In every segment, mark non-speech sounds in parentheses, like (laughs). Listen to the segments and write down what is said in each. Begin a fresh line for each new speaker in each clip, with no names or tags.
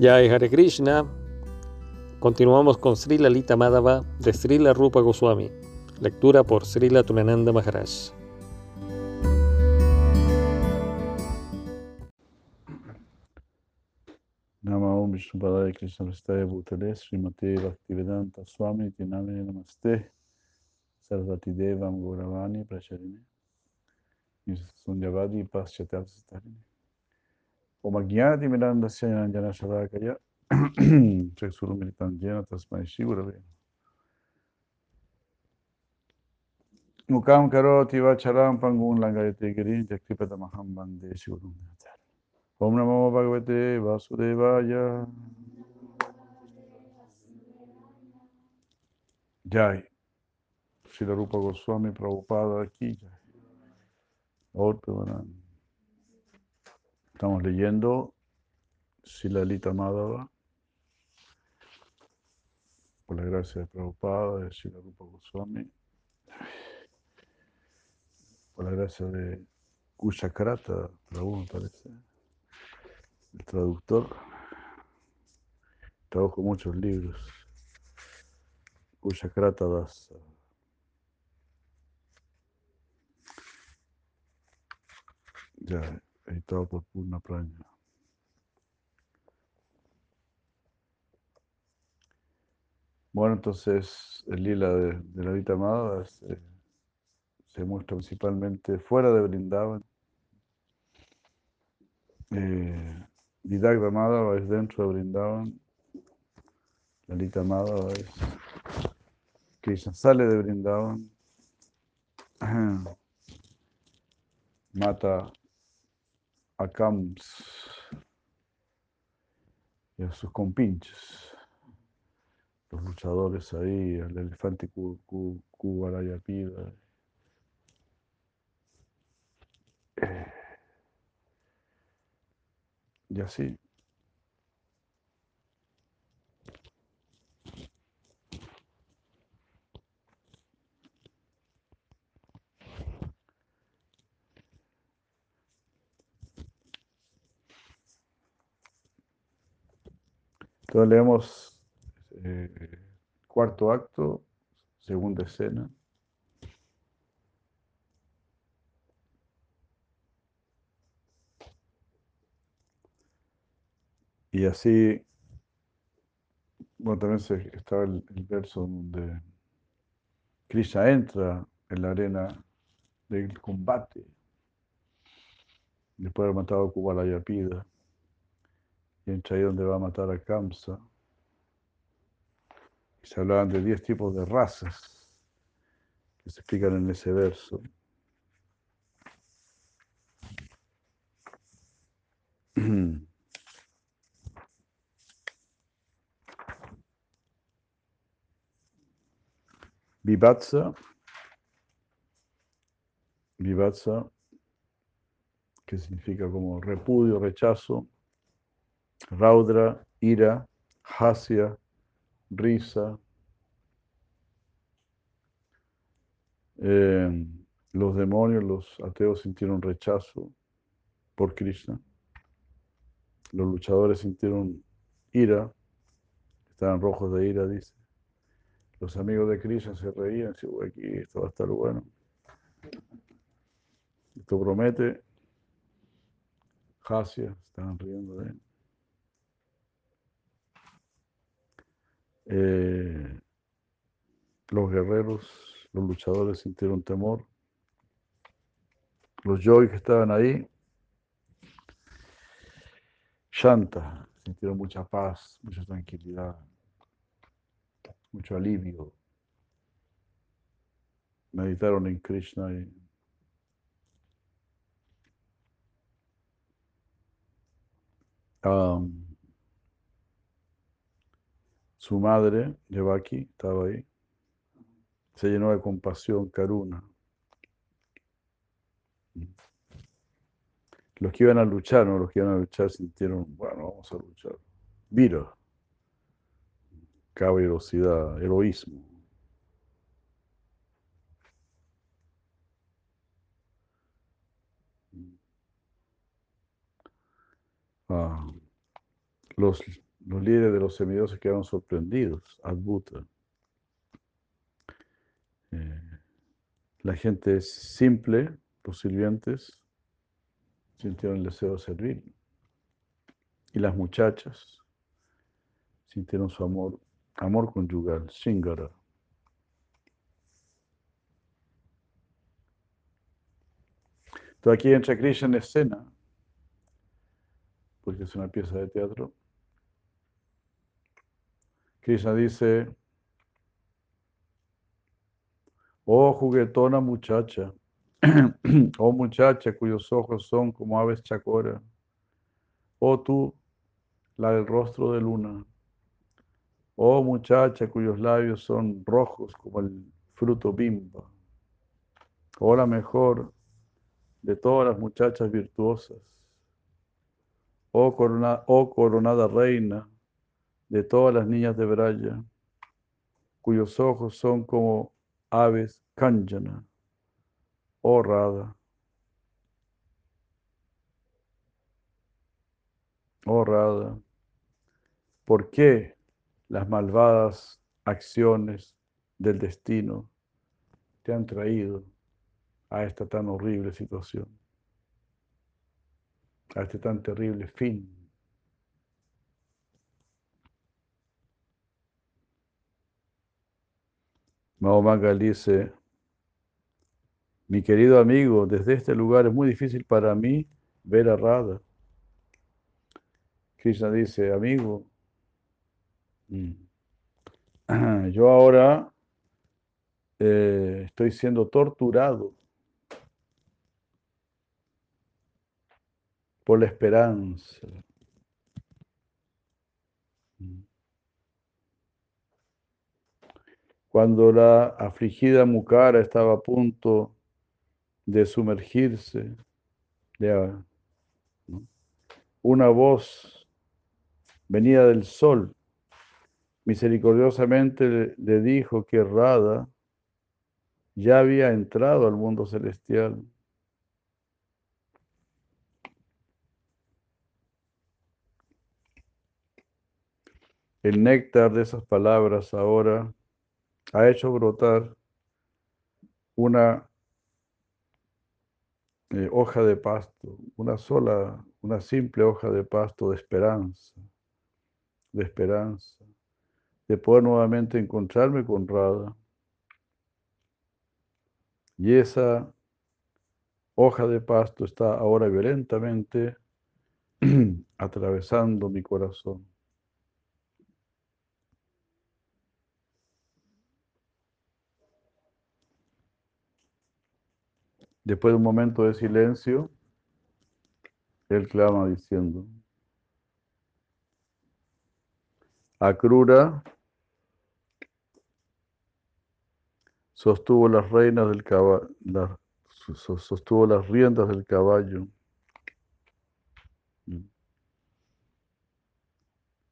Jai Hare Krishna. Continuamos con Sri Lalita Madhava de Srila Rupa Goswami. Lectura por Srila Tunananda Maharaj.
Nama Om Vishnupadaya Krishna Prestaya Bhutale Srimate Bhaktivedanta Swami Tiname Namaste Sarvati Devam Gauravani Pracharini Sunyavadi Paschatavasitarini Om Agyadi Mirandasya Yanjana Shalakaya Chaksuru Militanjena Tasmai Shigurave Mukam Karoti Vacharam Pangun Langayate Giri Jakripada Maham Bande Shigurum Om Namo Bhagavate Vasudevaya. Jai. Srila Rupa Goswami Prabhupada aquí. Estamos leyendo Silalita Madhava. Por la gracia de Prabhupada, de Srila Rupa Goswami. Por la gracia de Kushakrata, Prabhu me parece el traductor. Trabajo muchos libros. Kushakrata Das. Ya, editado por Purna Praña. Bueno, entonces el lila de, de la vida amada se, se muestra principalmente fuera de Brindavan. Eh, Didagda Madhava es dentro de Brindavan. Lalita Madhava es Krishna sale de Brindavan. (clears throat) Mata a Kams y a sus compinches. Los luchadores ahí, el elefante Kuvarayapida. Eh, y así. Entonces leemos eh, cuarto acto, segunda escena. Y así, bueno, también se, estaba el, verso donde Krishna entra en la arena del combate, después de haber matado a Kubalayapida, y ahí donde va a matar a Kamsa. Y se hablaban de 10 tipos de razas que se explican en ese verso. (clears throat) Vivatsa, Vivatsa, que significa como repudio, rechazo, Raudra, ira, Hasya, risa. Eh, los demonios, los ateos sintieron rechazo por Krishna. Los luchadores sintieron ira, estaban rojos de ira, dice. Los amigos de Krishna se reían, decían, aquí esto va a estar bueno. Esto promete. Hasya, estaban riendo de él. Eh, los guerreros, los luchadores sintieron temor. Los yogi que estaban ahí, Shanta, sintieron mucha paz, mucha tranquilidad, mucho alivio. Meditaron en Krishna y su madre, Devaki, estaba ahí. Se llenó de compasión, karuna. Los que iban a luchar, no los que iban a luchar sintieron, bueno, vamos a luchar. Vira, caballerosidad, heroísmo. Ah, los los líderes de los semidioses quedaron sorprendidos, adbuta. Eh, la gente simple, los sirvientes, sintieron el deseo de servir. Y las muchachas sintieron su amor, amor conyugal, Shingara. Entonces aquí entra Krishna en escena, porque es una pieza de teatro. Krishna dice, oh juguetona muchacha, (clears throat) oh muchacha cuyos ojos son como aves chacora, oh tú, la del rostro de luna, oh muchacha cuyos labios son rojos como el fruto bimba, oh la mejor de todas las muchachas virtuosas, oh, oh coronada reina de todas las niñas de Braya, cuyos ojos son como aves kanjana, oh Rada, oh Rada, ¿por qué las malvadas acciones del destino te han traído a esta tan horrible situación, a este tan terrible fin? Mahomangal dice, mi querido amigo, desde este lugar es muy difícil para mí ver a Radha. Krishna dice, amigo, mm, (clears throat) yo ahora eh, estoy siendo torturado por la esperanza. Cuando la afligida Mukara estaba a punto de sumergirse, una voz venida del sol misericordiosamente le dijo que Rada ya había entrado al mundo celestial. El néctar de esas palabras ahora ha hecho brotar una eh, hoja de pasto, una sola, una simple hoja de pasto de esperanza, de esperanza, de poder nuevamente encontrarme con Rada. Y esa hoja de pasto está ahora violentamente (clears throat) atravesando mi corazón. Después de un momento de silencio, él clama diciendo, Akrura sostuvo las reinas del caballo, sostuvo las riendas del caballo.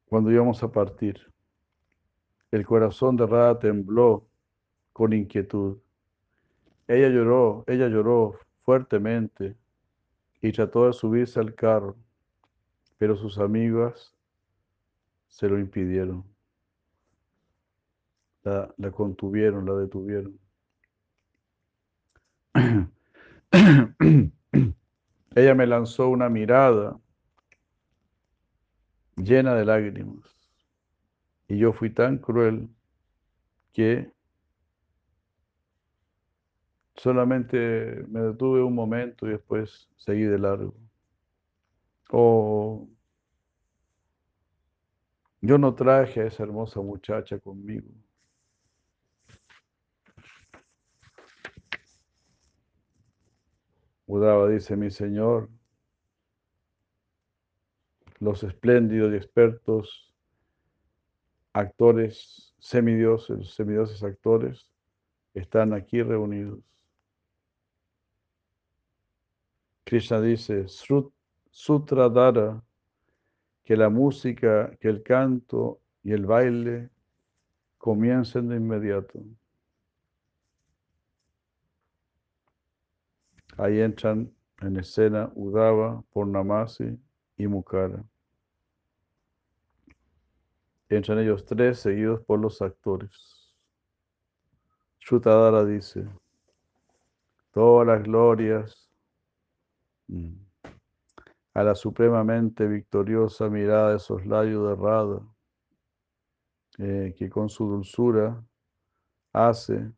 Cuando íbamos a partir, el corazón de Radha tembló con inquietud. Ella lloró, ella lloró fuertemente y trató de subirse al carro, pero sus amigas se lo impidieron. La, la contuvieron, la detuvieron. (clears throat) Ella me lanzó una mirada llena de lágrimas y yo fui tan cruel que Solamente me detuve un momento y después seguí de largo. O yo no traje a esa hermosa muchacha conmigo. Udava dice, mi Señor, los espléndidos y expertos actores, semidioses, semidioses actores, están aquí reunidos. Krishna dice, Sutradhara, que la música, que el canto y el baile comiencen de inmediato. Ahí entran en escena Udava, Pornamasi y Mukara. Entran ellos tres seguidos por los actores. Shrutadara dice, todas las glorias a la supremamente victoriosa mirada de soslayo de Radha, eh, que con su dulzura hace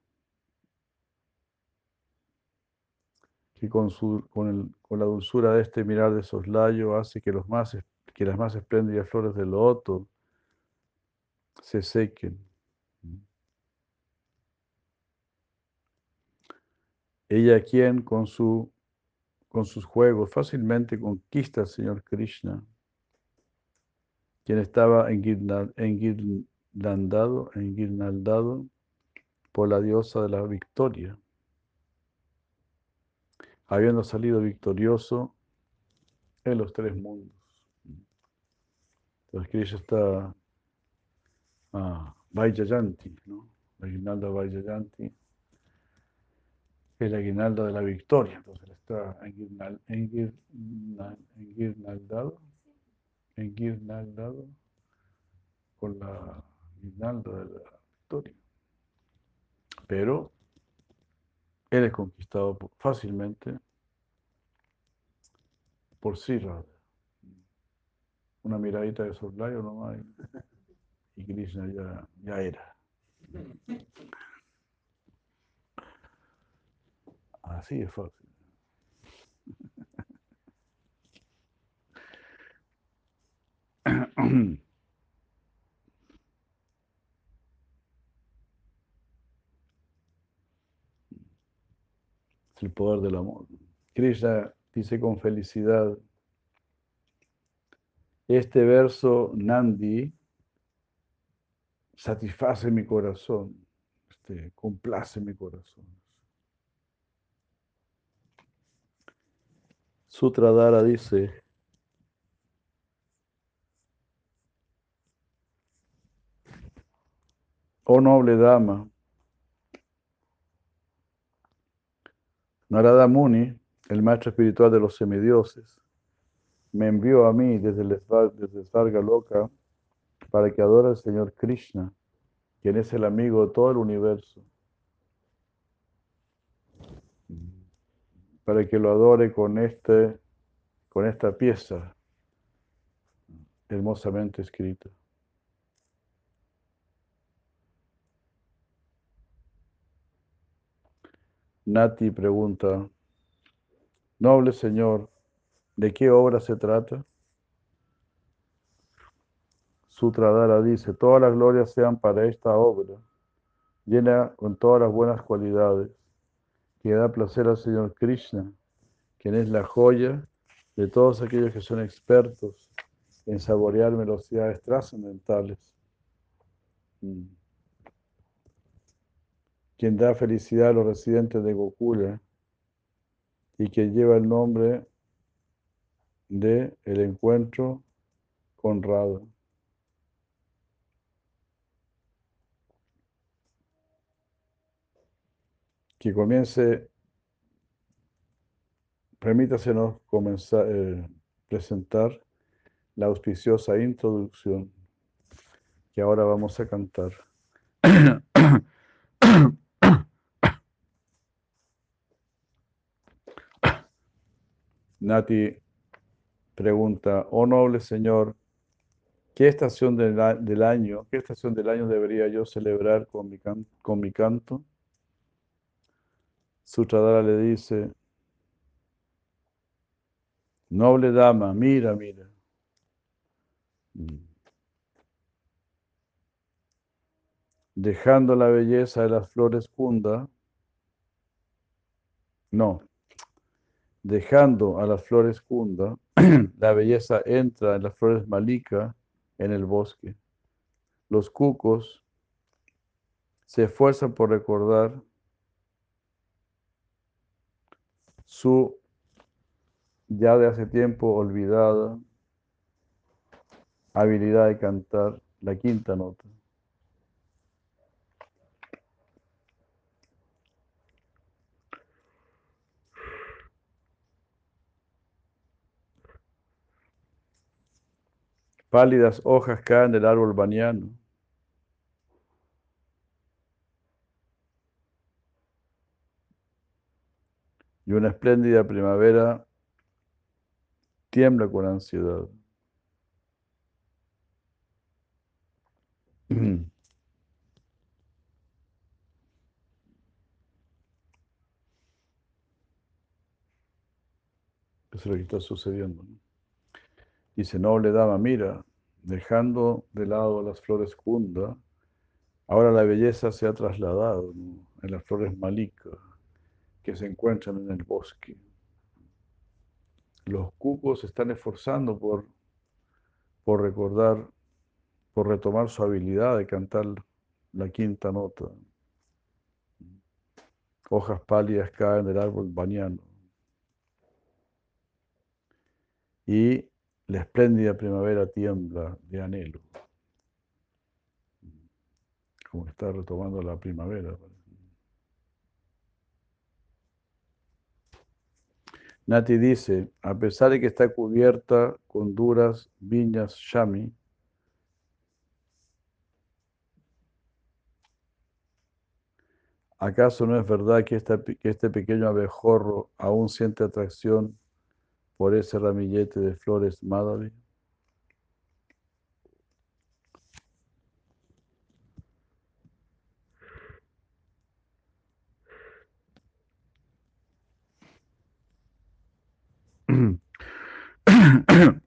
que con, su, con, el, con, la dulzura de este mirar de soslayo hace que, los más, que las más espléndidas flores del loto se sequen. Ella quien con, su, con sus juegos fácilmente conquista al Señor Krishna, quien estaba enguirnaldado, por la diosa de la victoria habiendo salido victorioso en los tres mundos. Entonces Krishna está ah, ¿no? La la guirnalda de la victoria. Entonces está enguirnaldado, enguirnaldado con la guirnalda de la victoria. Pero él es conquistado fácilmente por Sirad. Una miradita de soslayo nomás y Krishna ya, ya era. Así es fácil. (clears throat) el poder del amor. Krishna dice con felicidad, este verso Nandi satisface mi corazón, este, complace mi corazón. Sutradhara dice, oh noble dama, Narada Muni, el maestro espiritual de los semidioses, me envió a mí desde el desde Loca para que adore al Señor Krishna, quien es el amigo de todo el universo. Para que lo adore con, este, con esta pieza hermosamente escrita. Nati pregunta, noble señor, ¿de qué obra se trata? Sutradara dice, todas las glorias sean para esta obra, llena con todas las buenas cualidades, que da placer al Señor Krishna, quien es la joya de todos aquellos que son expertos en saborear velocidades trascendentales. Mm quien da felicidad a los residentes de Gokula y que lleva el nombre de el encuentro con Que comience, permítasenos comenzar, eh, presentar la auspiciosa introducción que ahora vamos a cantar. Nati pregunta, oh noble Señor, ¿qué estación del, año, qué estación del año debería yo celebrar con mi, con mi canto? Sutradara le dice, noble dama, mira, mira. Mm. Dejando la belleza de las flores funda, no, dejando a las flores Kunda, (clears throat) la belleza entra en las flores Malika en el bosque. Los cucos se esfuerzan por recordar su ya de hace tiempo olvidada habilidad de cantar la quinta nota. Pálidas hojas caen del árbol baniano. Y una espléndida primavera tiembla con ansiedad. (clears throat) Eso es lo que está sucediendo. Dice, noble dama, mira, dejando de lado las flores kunda, ahora la belleza se ha trasladado en las flores malika que se encuentran en el bosque. Los cucos se están esforzando por, por recordar, por retomar su habilidad de cantar la quinta nota. Hojas pálidas caen del árbol bañano. Y la espléndida primavera tiembla de anhelo. Como está retomando la primavera. Nati dice, a pesar de que está cubierta con duras viñas shami, ¿acaso no es verdad que, este pequeño abejorro aún siente atracción por ese ramillete de flores Madhavi. (coughs)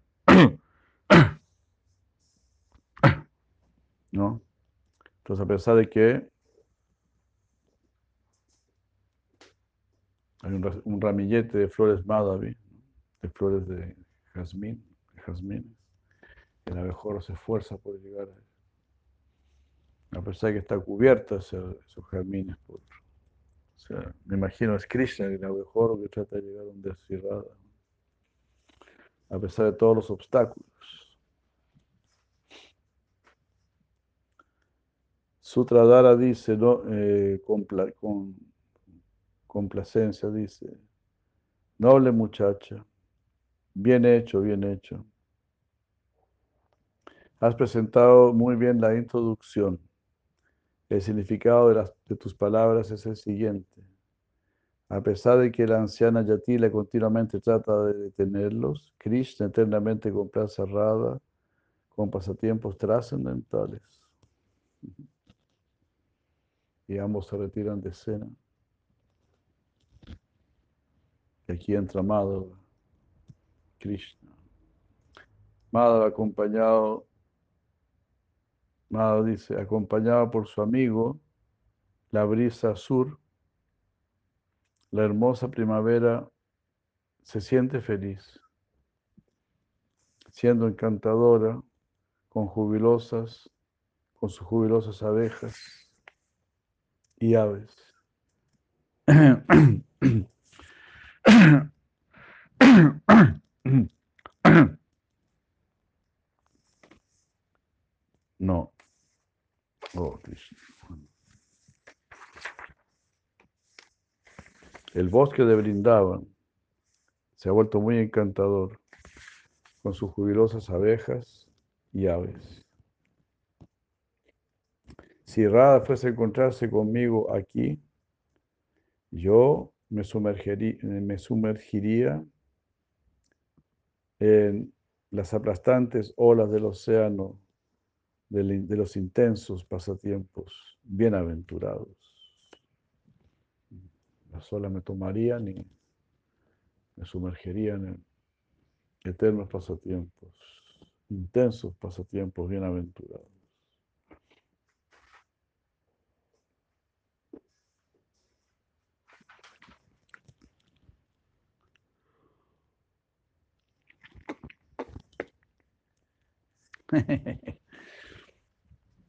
¿No? Entonces, a pesar de que hay un, ramillete de flores Madhavi, de flores de jazmín, jazmín. El abejorro se esfuerza por llegar a, a pesar de que está cubierta esos, jazmines por, o sea, me imagino es Krishna, el abejorro que trata de llegar a un desierrada, a pesar de todos los obstáculos. Sutradhara dice, ¿no? Eh, con, complacencia, dice, noble muchacha, Bien hecho, bien hecho. Has presentado muy bien la introducción. El significado de, las, de tus palabras es el siguiente. A pesar de que la anciana Yatila continuamente trata de detenerlos, Krishna eternamente con plaza cerrada, con pasatiempos trascendentales. Y ambos se retiran de escena. Y aquí entra Madhava. Krishna. Madhava acompañado, Madhava dice, acompañado por su amigo, la brisa sur, la hermosa primavera se siente feliz, siendo encantadora, con jubilosas, con sus jubilosas abejas y aves. (coughs) No. Oh, El bosque de Brindavan se ha vuelto muy encantador con sus jubilosas abejas y aves. Si Radha fuese a encontrarse conmigo aquí, yo me sumergiría, me sumergiría en las aplastantes olas del océano de, los intensos pasatiempos bienaventurados. Las me tomarían y me sumergirían en eternos pasatiempos, intensos pasatiempos bienaventurados.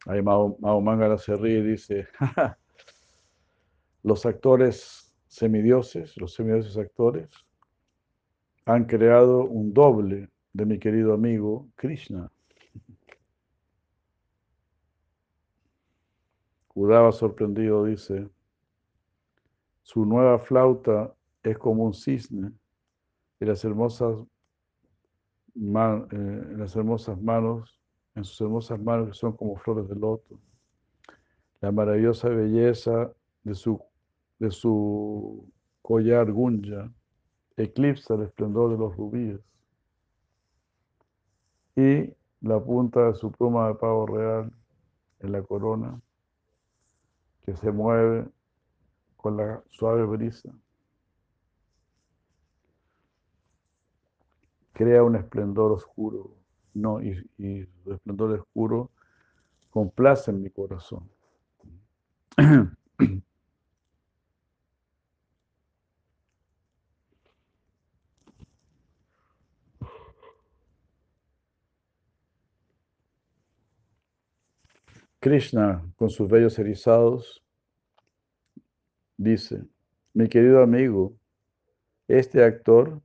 Ahí Mao, se ríe y dice, (laughs) los actores semidioses, los semidioses actores, han creado un doble de mi querido amigo Krishna. Udava sorprendido dice, su nueva flauta es como un cisne y las hermosas eh, las hermosas manos, en sus hermosas manos que son como flores de loto, la maravillosa belleza de su, de su collar gunja eclipsa el esplendor de los rubíes y la punta de su pluma de pavo real en la corona que se mueve con la suave brisa. Crea un esplendor oscuro, no, y, y su esplendor oscuro complace en mi corazón. (clears throat) Krishna, con sus vellos erizados, dice, mi querido amigo, este actor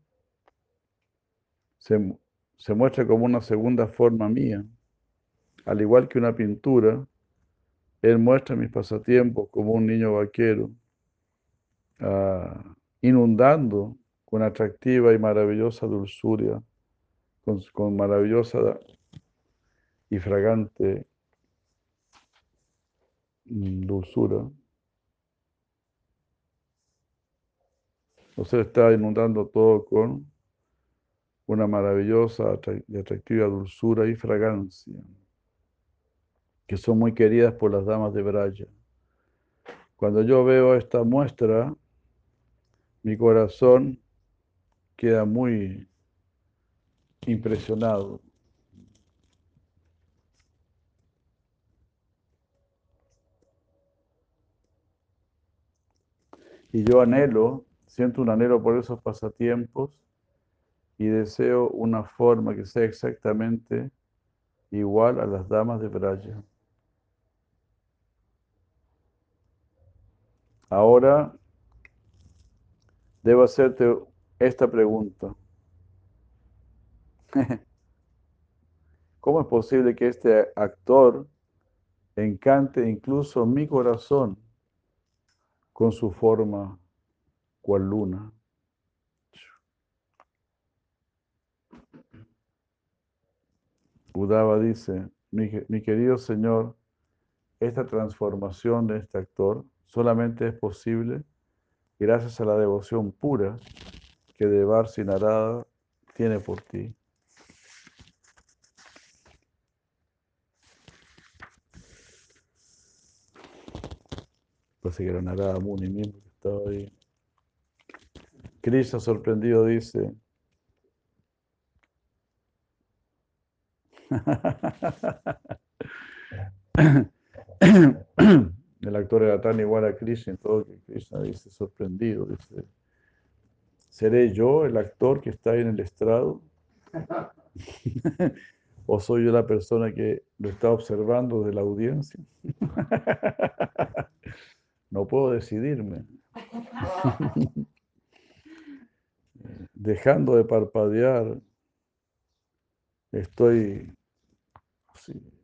se, se muestra como una segunda forma mía. Al igual que una pintura, él muestra mis pasatiempos como un niño vaquero, ah, inundando con atractiva y maravillosa dulzura, con, con maravillosa y fragante dulzura. O sea, está inundando todo con una maravillosa y atractiva dulzura y fragancia, que son muy queridas por las damas de Braya. Cuando yo veo esta muestra, mi corazón queda muy impresionado. Y yo anhelo, siento un anhelo por esos pasatiempos y deseo una forma que sea exactamente igual a las damas de Braya. Ahora debo hacerte esta pregunta. (laughs) ¿Cómo es posible que este actor encante incluso mi corazón con su forma cual luna? Udava dice, mi, que- mi querido Señor, esta transformación de este actor solamente es posible gracias a la devoción pura que Devar Sinarada tiene por ti. Parece que era Narada Muni mismo que estaba ahí. Krishna sorprendido dice, (laughs) el actor era tan igual a Krishna, todo que Krishna dice sorprendido, dice, ¿seré yo el actor que está ahí en el estrado? (laughs) ¿O soy yo la persona que lo está observando de la audiencia? (laughs) No puedo decidirme. (laughs) Dejando de parpadear, estoy,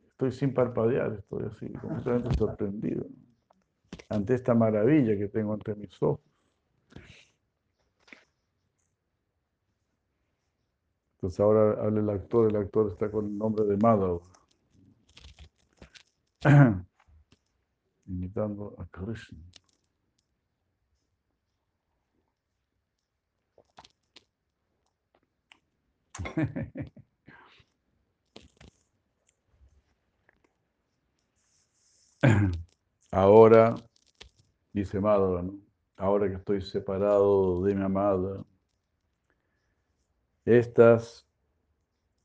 estoy sin parpadear, estoy así, completamente sorprendido ante esta maravilla que tengo ante mis ojos. Entonces ahora habla el actor, el actor está con el nombre de Madhav, (clears throat) imitando a Krishna. (laughs) Ahora, dice Madhava, ¿no? ahora que estoy separado de mi amada, estas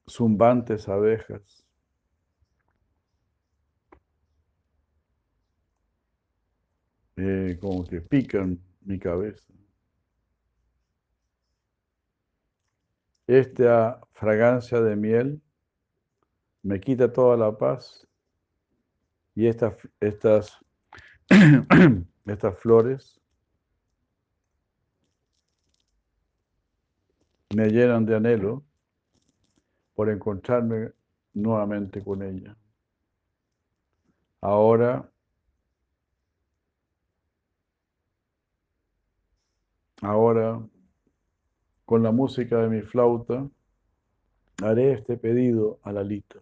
zumbantes abejas eh, como que pican mi cabeza. Esta fragancia de miel me quita toda la paz y estas, estas, (clears throat) estas flores me llenan de anhelo por encontrarme nuevamente con ella. Ahora, ahora, con la música de mi flauta, haré este pedido a Lalita.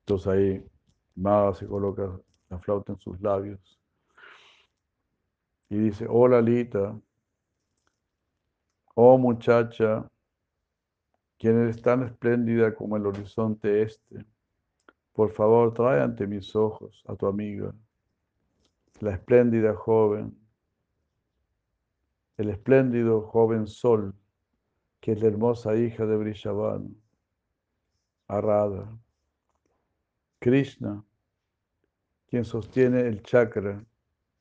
Entonces ahí Maga se coloca la flauta en sus labios y dice, oh Lalita, oh muchacha, quien eres tan espléndida como el horizonte este, por favor trae ante mis ojos a tu amiga, la espléndida joven, el espléndido joven sol, que es la hermosa hija de Brishavan, Arada. Krishna, quien sostiene el chakra,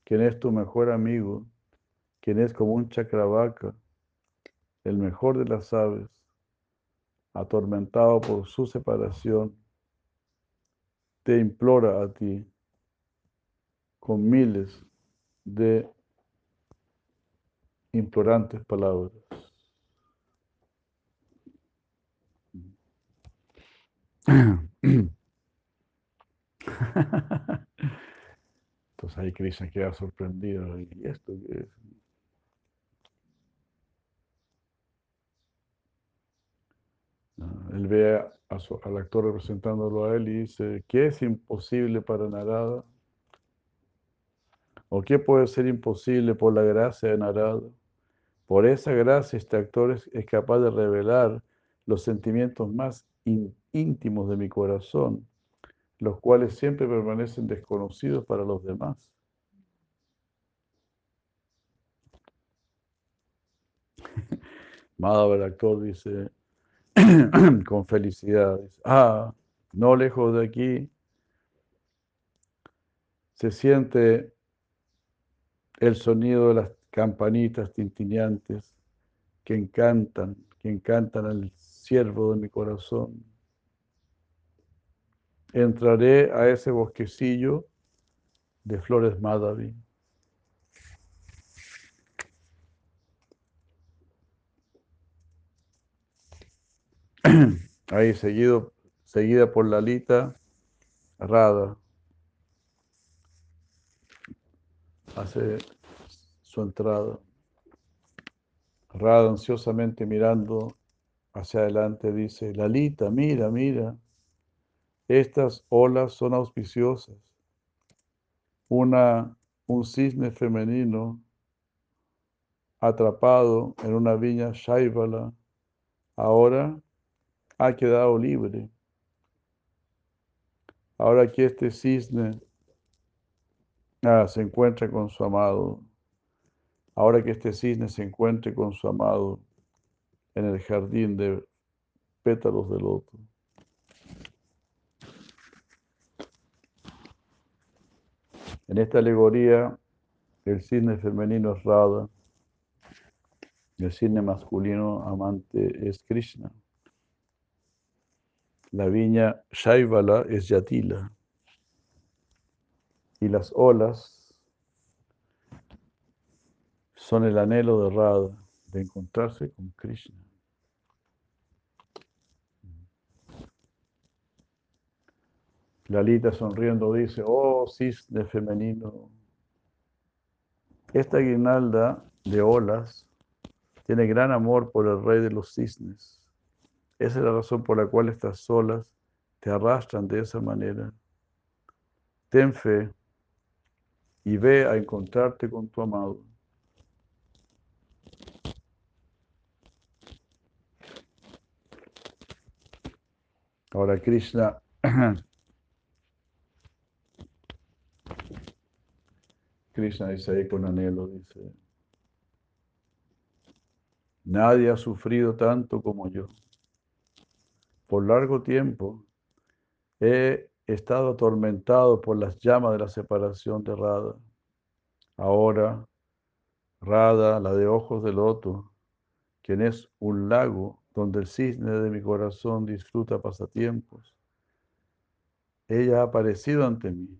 quien es tu mejor amigo, quien es como un chakravaka, el mejor de las aves, atormentado por su separación, te implora a ti con miles de implorantes palabras. (clears throat) Entonces ahí Krishna queda sorprendido. ¿Y esto qué es? Él ve al actor representándolo a él y dice, ¿qué es imposible para Narada? ¿O qué puede ser imposible por la gracia de Narada? Por esa gracia este actor es, capaz de revelar los sentimientos más íntimos de mi corazón, los cuales siempre permanecen desconocidos para los demás. (laughs) Madhava, el actor, dice, (clears throat) con felicidad. ah, no lejos de aquí se siente el sonido de las campanitas tintineantes que encantan, que encantan al siervo de mi corazón. Entraré a ese bosquecillo de flores Madhavi. Ahí seguido, seguida por Lalita, Rada. Hace su entrada. Rada ansiosamente mirando hacia adelante dice, Lalita, mira, mira, estas olas son auspiciosas. Una, un cisne femenino atrapado en una viña Shaivala, ahora ha quedado libre. Ahora que este cisne ah, se encuentra con su amado, ahora que este cisne se encuentre con su amado en el jardín de pétalos de loto. En esta alegoría, el cisne femenino es Radha, el cisne masculino amante es Krishna. La viña Shaivala es Yatila. Y las olas son el anhelo de Radha de encontrarse con Krishna. Lalita sonriendo dice, oh cisne femenino, esta guirnalda de olas tiene gran amor por el rey de los cisnes. Esa es la razón por la cual estas olas te arrastran de esa manera. Ten fe y ve a encontrarte con tu amado. Ahora Krishna (clears throat) Krishna dice ahí con anhelo, dice, nadie ha sufrido tanto como yo por largo tiempo he estado atormentado por las llamas de la separación de Rada. Ahora, Rada, la de ojos de loto, quien es un lago donde el cisne de mi corazón disfruta pasatiempos, ella ha aparecido ante mí.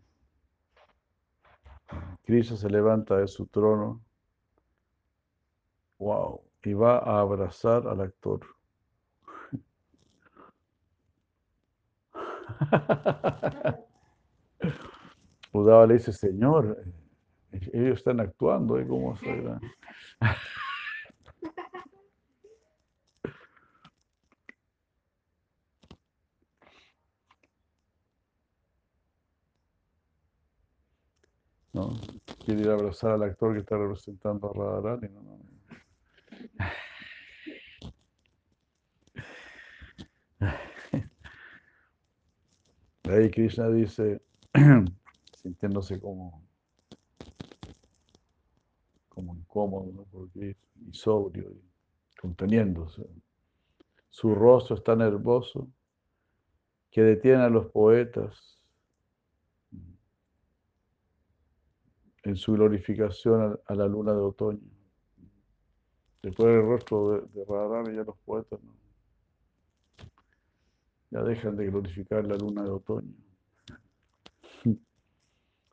Cristo se levanta de su trono, wow, y va a abrazar al actor. (laughs) Udava le dice, Señor, Ellos están actuando, ¿eh? ¿Cómo se (laughs) ¿No? Quiere ir a abrazar al actor que está representando a Radharani. No, Ahí Krishna dice, (clears throat) sintiéndose como, como incómodo, ¿no? porque y sobrio, y conteniéndose. Su rostro es tan que detiene a los poetas en su glorificación a, la luna de otoño. Después del rostro de, de ya los poetas no ya dejan de glorificar la luna de otoño.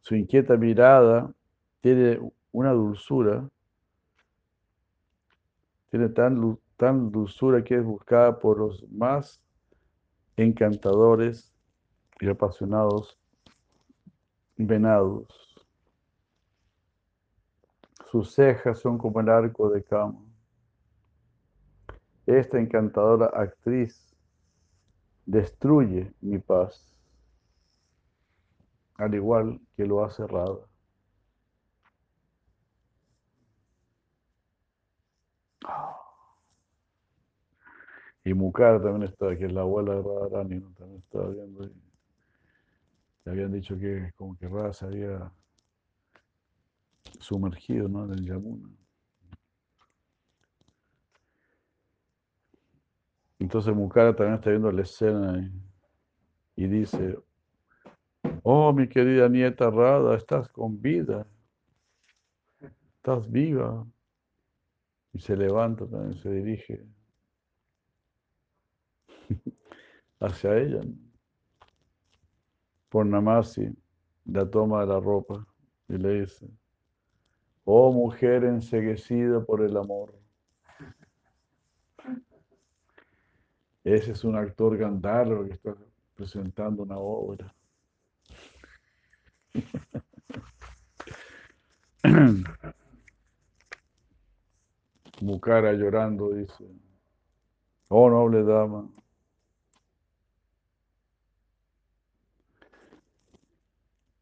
Su inquieta mirada tiene una dulzura, tiene tan, tan dulzura que es buscada por los más encantadores y apasionados venados. Sus cejas son como el arco de cama. Esta encantadora actriz destruye mi paz, al igual que lo ha cerrado. Y Mukar también está, que es la abuela de Radharani, también estaba viendo. Le habían dicho que como que Radha se había sumergido ¿no? en el Yamuna. Entonces Mukara también está viendo la escena y, dice, oh mi querida nieta Rada, estás con vida, estás viva. Y se levanta también, se dirige (laughs) hacia ella. Por Namasi la toma de la ropa y le dice, oh mujer enseguecida por el amor Ese es un actor Gandharva que está presentando una obra. (coughs) Mukara llorando dice, oh noble dama,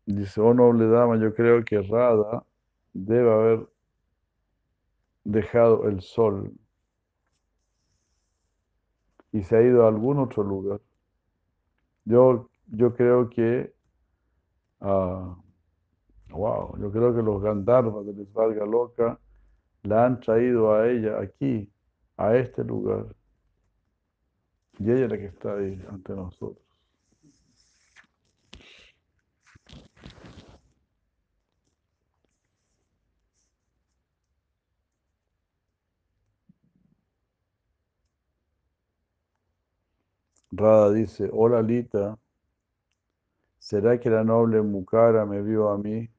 dice, oh noble dama, yo creo que Rada debe haber dejado el sol y se ha ido a algún otro lugar. Yo, yo creo que, wow, yo creo que los Gandharvas de Lisvarga Loca la han traído a ella aquí, a este lugar. Y ella es la que está ahí ante nosotros. Rada dice, hola Lita, ¿será que la noble Mukara me vio a mí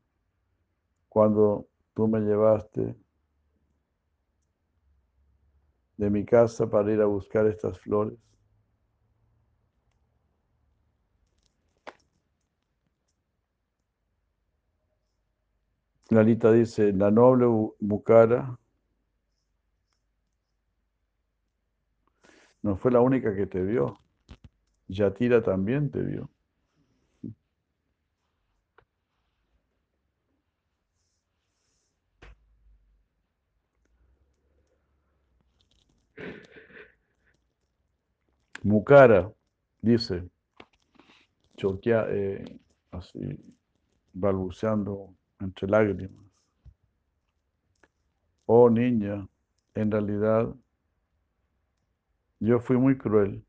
cuando tú me llevaste de mi casa para ir a buscar estas flores? Lalita dice, la noble Mukara no fue la única que te vio. Yatira también te vio. Mukara dice, choquea, eh, así, balbuceando entre lágrimas. Oh niña, en realidad yo fui muy cruel.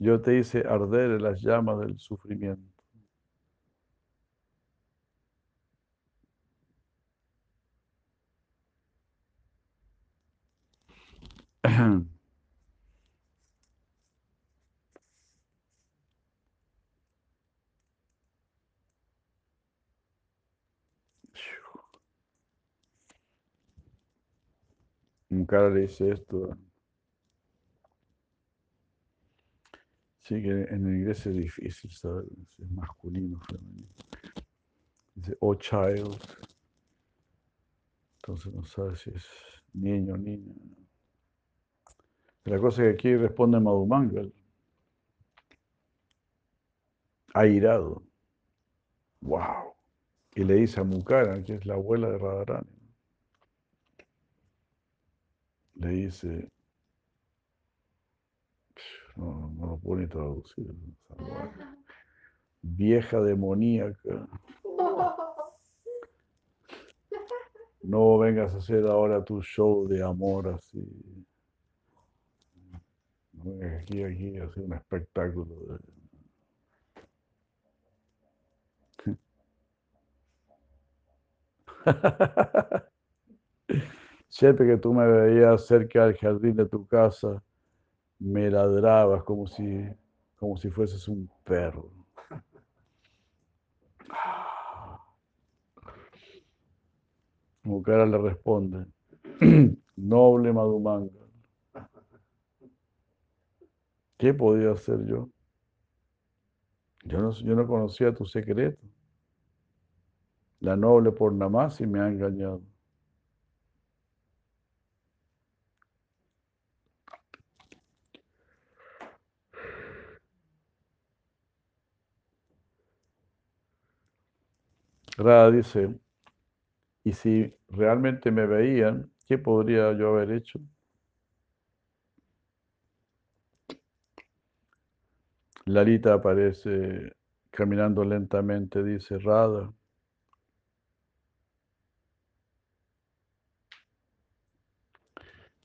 Yo te hice arder en las llamas del sufrimiento. (clears throat) Un cara le dice esto. Sí, que en inglés es difícil saber si es masculino o femenino. Dice, oh child. Entonces no sabe si es niño o niña. La cosa es que aquí responde Madhumangal. Airado. ¡Wow! Y le dice a Mukara, que es la abuela de Radharani. Le dice, no, no lo puedo ni traducir, vieja demoníaca. No vengas a hacer ahora tu show de amor así. No vengas aquí, aquí a hacer un espectáculo. (laughs) Siempre que tú me veías cerca del jardín de tu casa, me ladrabas como si, como si fueses un perro. Mukara le responde, (clears throat) noble Madhumanga, ¿qué podía hacer yo? Yo no, yo no conocía tu secreto. La noble por y me ha engañado. Rada dice, y si realmente me veían, ¿qué podría yo haber hecho? Lalita aparece caminando lentamente, dice Rada.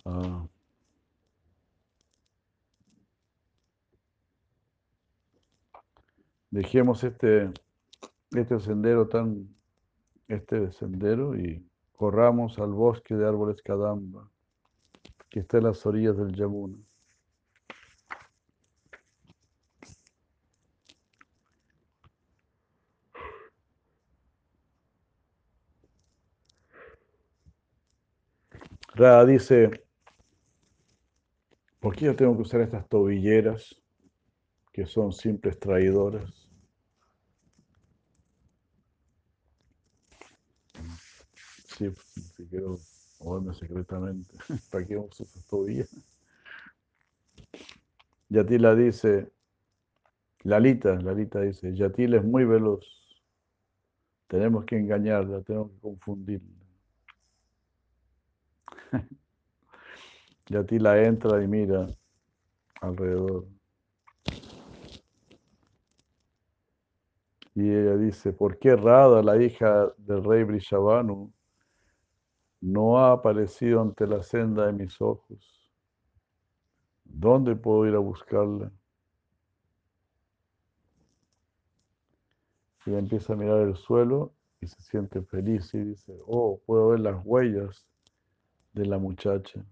Ah. Dejemos este este sendero tan, este sendero y corramos al bosque de árboles Kadamba, que está en las orillas del Yamuna. Rada dice, ¿por qué yo tengo que usar estas tobilleras que son simples traidoras? Sí, si quiero moverme secretamente, (laughs) ¿para qué a usar todavía? Yatila dice, Lalita, Lalita dice, Yatila es muy veloz. Tenemos que engañarla, tenemos que confundirla. (laughs) Yatila entra y mira alrededor. Y ella dice, ¿por qué Rada, la hija del rey Brishabanu, no ha aparecido ante la senda de mis ojos. ¿Dónde puedo ir a buscarla? Y empieza a mirar el suelo y se siente feliz y dice, oh, puedo ver las huellas de la muchacha.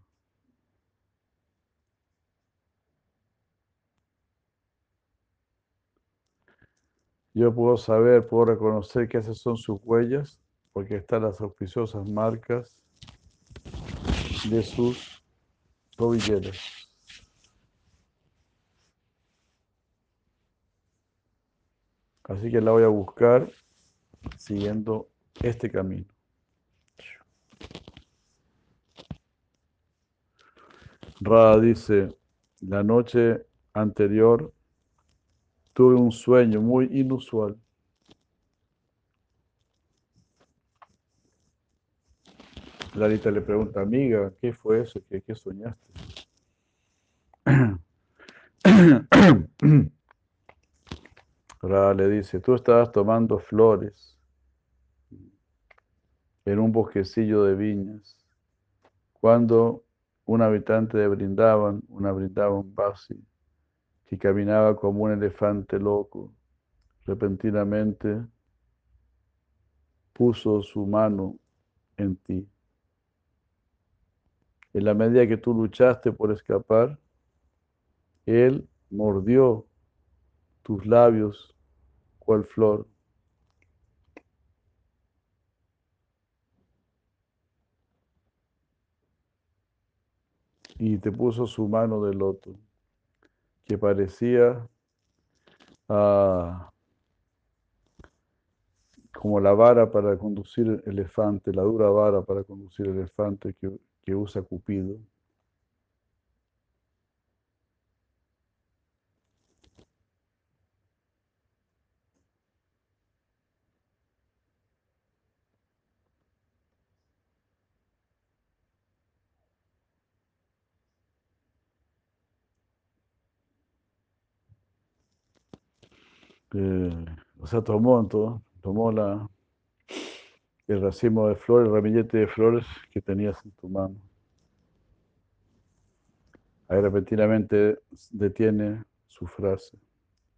Yo puedo saber, puedo reconocer que esas son sus huellas, porque están las auspiciosas marcas de sus tobilleras. Así que la voy a buscar siguiendo este camino. Rada dice, la noche anterior tuve un sueño muy inusual. Larita le pregunta, amiga, ¿qué fue eso? ¿Qué, qué soñaste? Ra le dice, tú estabas tomando flores en un bosquecillo de viñas, cuando un habitante de Brindaban, una Brindaban Basi, que caminaba como un elefante loco, repentinamente puso su mano en ti. En la medida que tú luchaste por escapar, Él mordió tus labios cual flor. Y te puso su mano de loto, que parecía ah, como la vara para conducir elefante, la dura vara para conducir elefante que usa Cupido. Eh, o sea, tomó, todo, tomó la, el racimo de flores, el ramillete de flores que tenías en tu mano. Ahí repentinamente detiene su frase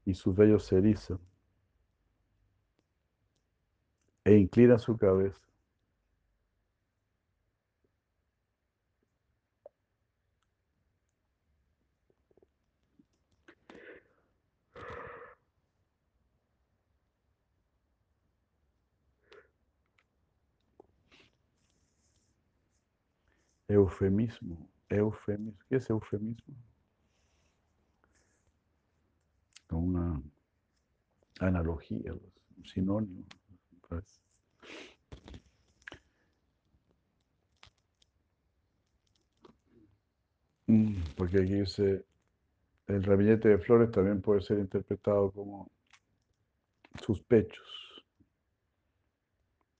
y sus vellos se erizan e inclina su cabeza. Eufemismo, eufemismo. ¿Qué es eufemismo? Una analogía, un sinónimo. Pues. Mm, porque aquí dice, el ramillete de flores también puede ser interpretado como sus pechos.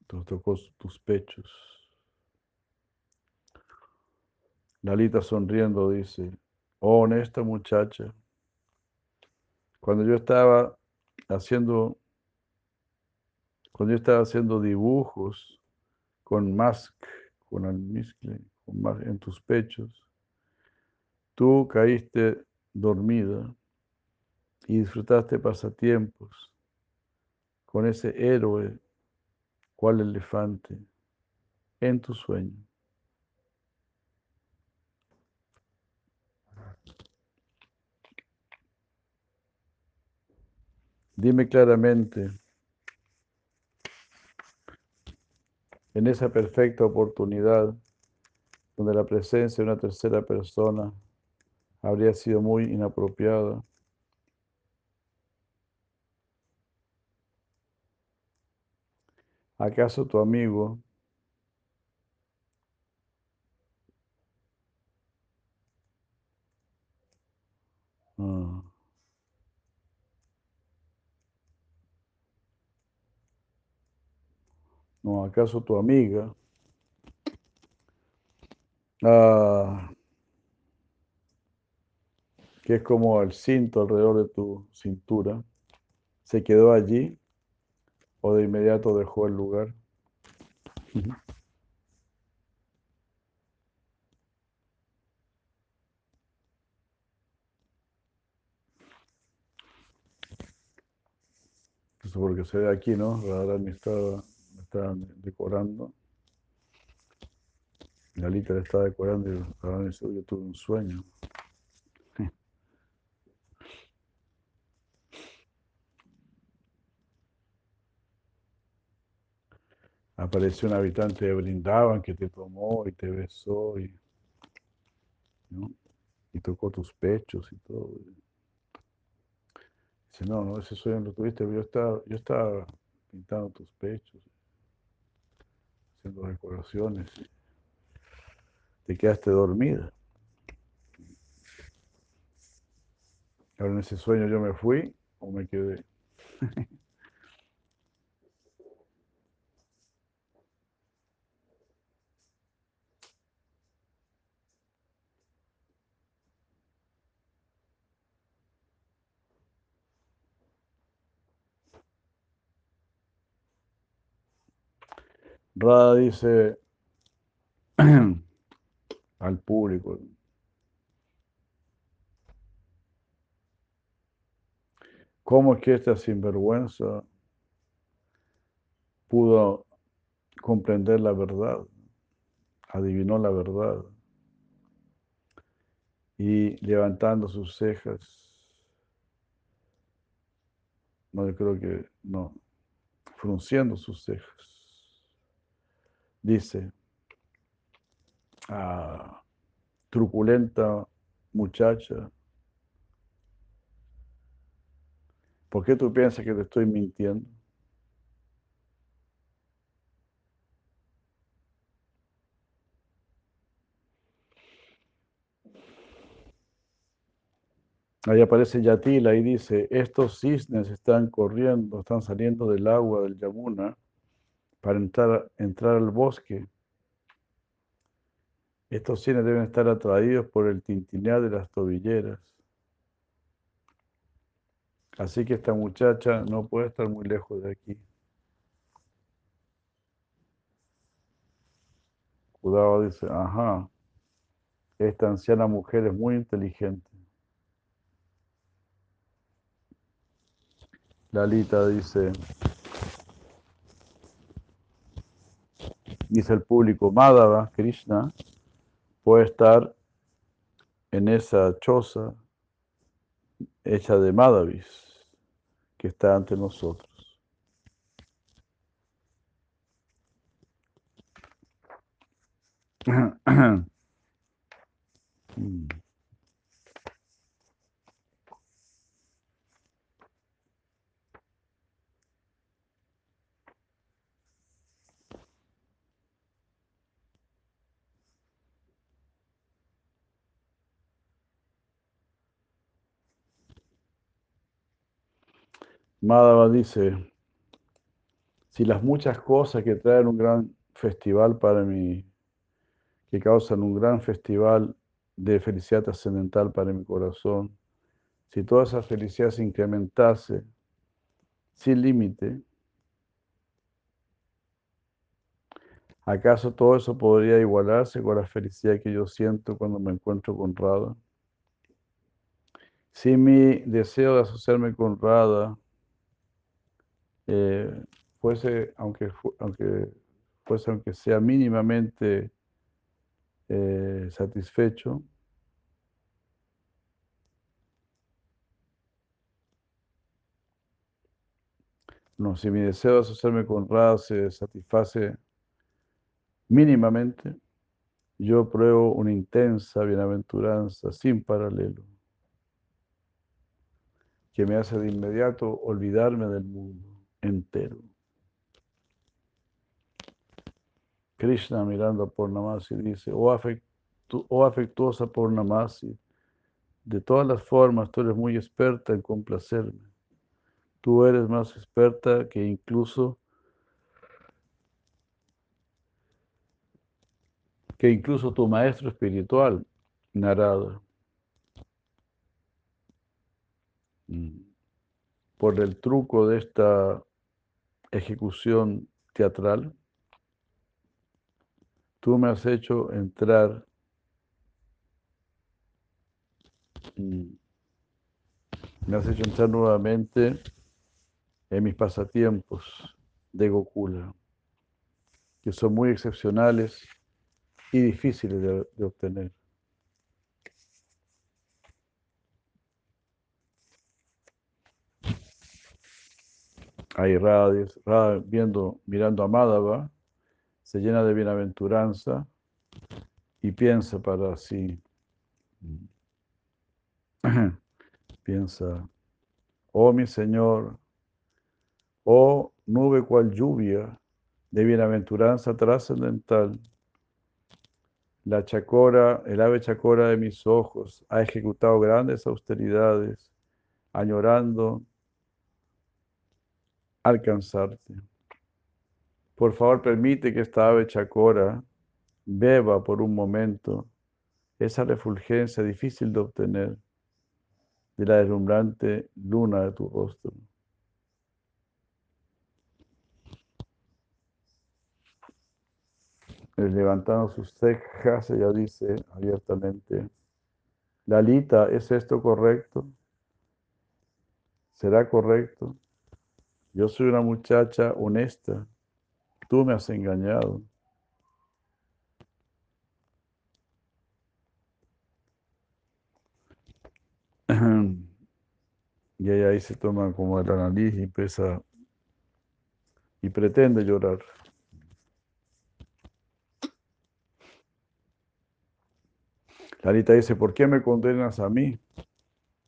Entonces tocó tus pechos. Lalita sonriendo dice, oh honesta muchacha, cuando yo estaba haciendo, cuando yo estaba haciendo dibujos con mask, con almizcle, con en tus pechos, tú caíste dormida y disfrutaste pasatiempos con ese héroe, cual elefante, en tu sueño. Dime claramente, en esa perfecta oportunidad, donde la presencia de una tercera persona habría sido muy inapropiada, ¿acaso tu amigo ¿No acaso tu amiga? Ah, que es como el cinto alrededor de tu cintura, se quedó allí o de inmediato dejó el lugar. Eso porque se ve aquí, ¿no? Estaba estaban decorando. Lalita le estaba decorando y ahora yo tuve un sueño. (laughs) Apareció un habitante de Brindaban que te tomó y te besó y, y tocó tus pechos y todo. Dice, no, no, ese sueño lo tuviste, yo estaba, yo estaba pintando tus pechos haciendo decoraciones. Te quedaste dormida. Ahora en ese sueño yo me fui o me quedé. (laughs) Rada dice (clears throat) al público, ¿cómo es que esta sinvergüenza pudo comprender la verdad, adivinó la verdad. Y levantando sus cejas, no, yo creo que no, frunciendo sus cejas dice, ah, truculenta muchacha, ¿por qué tú piensas que te estoy mintiendo? Ahí aparece Yatila y dice, estos cisnes están corriendo, están saliendo del agua del Yamuna para entrar, al bosque. Estos cisnes deben estar atraídos por el tintinear de las tobilleras. Así que esta muchacha no puede estar muy lejos de aquí. Judá dice, ajá, esta anciana mujer es muy inteligente. Lalita dice, dice el público, Madhava, Krishna, puede estar en esa choza hecha de Madhavis que está ante nosotros. (clears throat) Madhava dice, si las muchas cosas que traen un gran festival para mí, que causan un gran festival de felicidad trascendental para mi corazón, si toda esa felicidad se incrementase sin límite, ¿acaso todo eso podría igualarse con la felicidad que yo siento cuando me encuentro con Radha? Si mi deseo de asociarme con Radha eh, fuese, aunque, aunque fuese, aunque sea mínimamente eh, satisfecho, no, si mi deseo de asociarme con Ra se satisface mínimamente, yo pruebo una intensa bienaventuranza sin paralelo, que me hace de inmediato olvidarme del mundo entero. Krishna mirando a Purnamasi dice, oh, oh afectuosa Purnamasi, de todas las formas tú eres muy experta en complacerme. Tú eres más experta que incluso que incluso tu maestro espiritual, Narada. Mm. Por el truco de esta ejecución teatral, tú me has hecho entrar me has hecho entrar nuevamente en mis pasatiempos de Gokula, que son muy excepcionales y difíciles de, de obtener. Ahí Radha, viendo, mirando a Madhava, se llena de bienaventuranza y piensa para sí, (clears throat) piensa, oh mi Señor, oh nube cual lluvia de bienaventuranza trascendental, la chacora, el ave chacora de mis ojos, ha ejecutado grandes austeridades, añorando alcanzarte. Por favor, permite que esta ave chacora beba por un momento esa refulgencia difícil de obtener de la deslumbrante luna de tu rostro. Levantando sus cejas, ella dice abiertamente, Lalita, ¿es esto correcto? ¿Será correcto? Yo soy una muchacha honesta. Tú me has engañado. (clears throat) Y ella ahí se toma como la nariz y empieza y pretende llorar. Larita dice, ¿por qué me condenas a mí?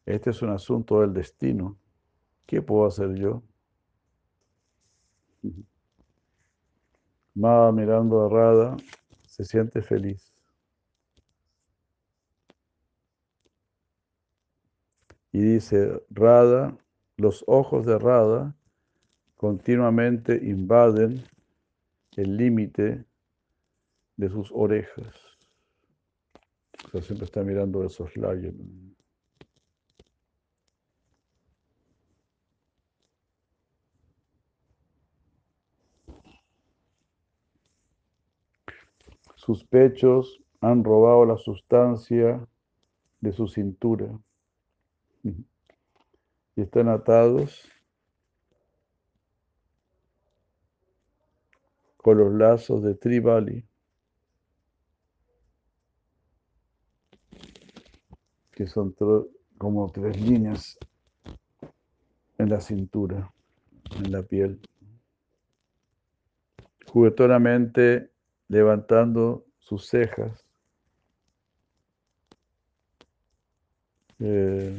Este es un asunto del destino. ¿Qué puedo hacer yo? Mada mirando a Rada se siente feliz. Y dice, Radha, los ojos de Radha continuamente invaden el límite de sus orejas. O sea, siempre está mirando esos labios. Sus pechos han robado la sustancia de su cintura. Y están atados con los lazos de Tribali, que son como tres líneas en la cintura, en la piel. Juguetonamente levantando sus cejas. Eh,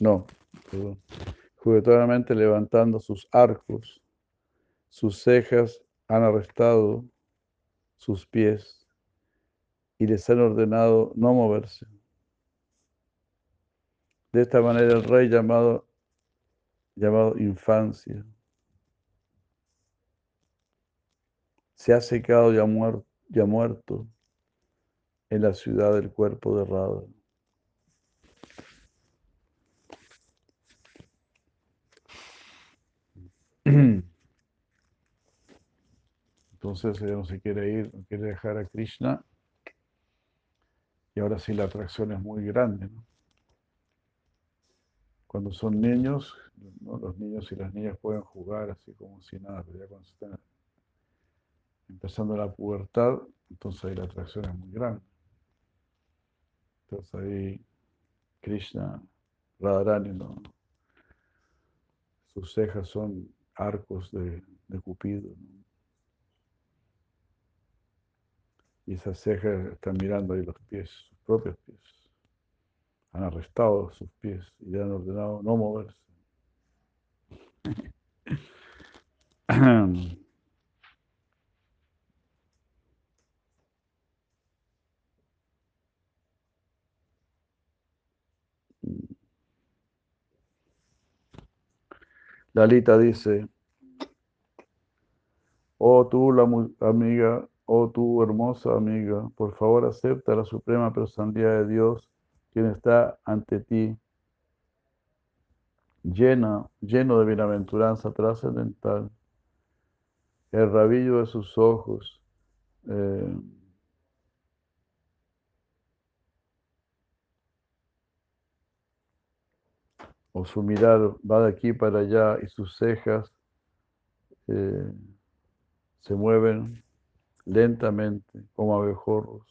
no, perdón. Levantando sus arcos, sus cejas han arrestado sus pies y les han ordenado no moverse. De esta manera el rey llamado, llamado infancia se ha secado y ha, muerto, ha muerto en la ciudad del cuerpo de Radha. Entonces ella no se quiere ir, no quiere dejar a Krishna. Y ahora sí la atracción es muy grande. Cuando son niños, los niños y las niñas pueden jugar así como si nada, pero ya cuando están empezando la pubertad, entonces ahí la atracción es muy grande. Entonces ahí Krishna, Radharani, ¿no? sus cejas son arcos de, Cupido. Y esas cejas están mirando ahí los pies, sus propios pies. Han arrestado sus pies y le han ordenado no moverse. (clears throat) Lalita dice, oh tú la amiga, oh tú hermosa amiga, por favor acepta la suprema personalidad de Dios, quien está ante ti, llena, lleno de bienaventuranza trascendental, el rabillo de sus ojos, eh, o su mirar va de aquí para allá y sus cejas eh, se mueven lentamente como abejorros.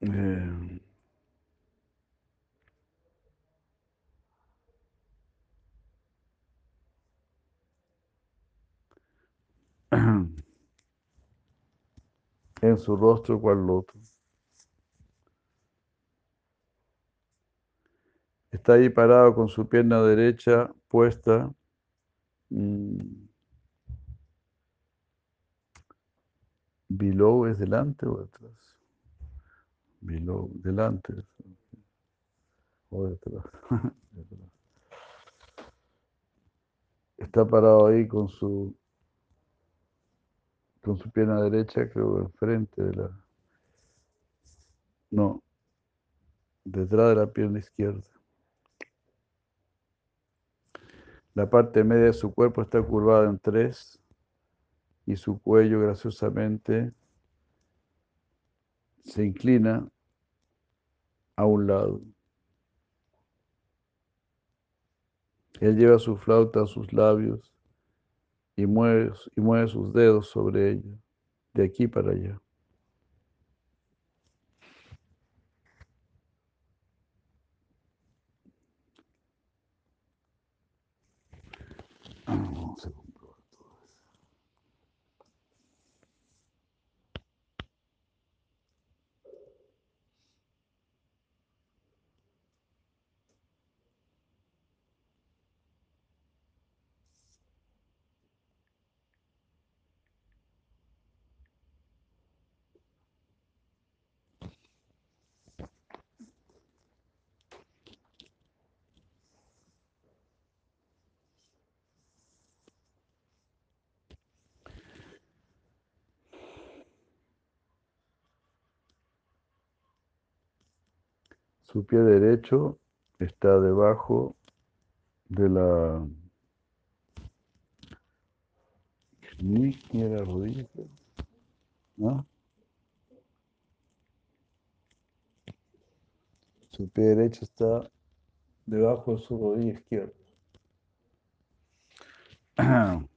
Eh, en su rostro cual loto. Está ahí parado con su pierna derecha puesta. Mm, below es delante o detrás. Below, delante. O detrás. (laughs) Está parado ahí con su con su pierna derecha, creo, enfrente de la... No, detrás de la pierna izquierda. La parte media de su cuerpo está curvada en tres y su cuello graciosamente se inclina a un lado. Él lleva su flauta a sus labios y mueve, y mueve sus dedos sobre ella, de aquí para allá. Vamos a comprobar todo eso. Su pie derecho está debajo de la ni la rodilla. ¿no? Su pie derecho está debajo de su rodilla izquierda. (clears throat) (clears throat)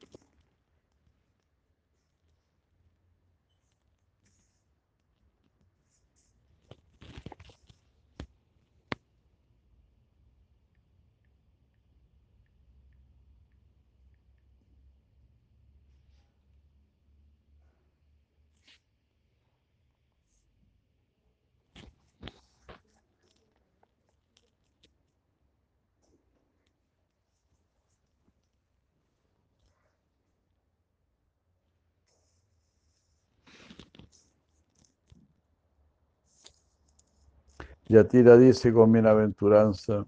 Yatira dice con bienaventuranza,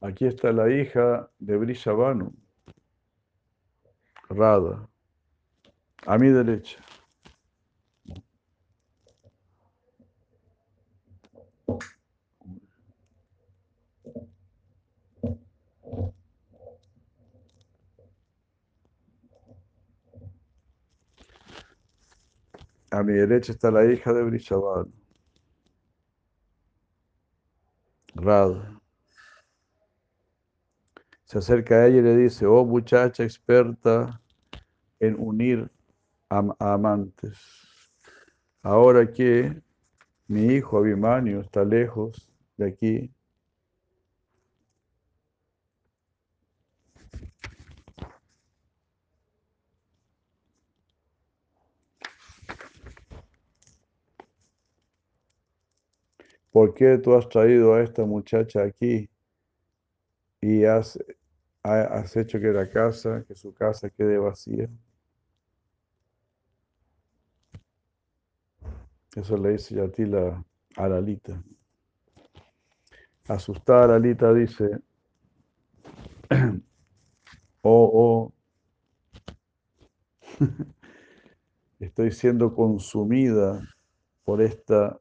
aquí está la hija de Brishabanu, Radha, a mi derecha. A mi derecha está la hija de Brishabanu. Se acerca a ella y le dice, oh muchacha experta en unir am- amantes. Ahora que mi hijo Abimanio está lejos de aquí, ¿por qué tú has traído a esta muchacha aquí y has, ha- has hecho que la casa, que su casa quede vacía? Eso le dice Yatila a Lalita. Asustada Lalita dice, (clears throat) oh, oh, (laughs) estoy siendo consumida por esta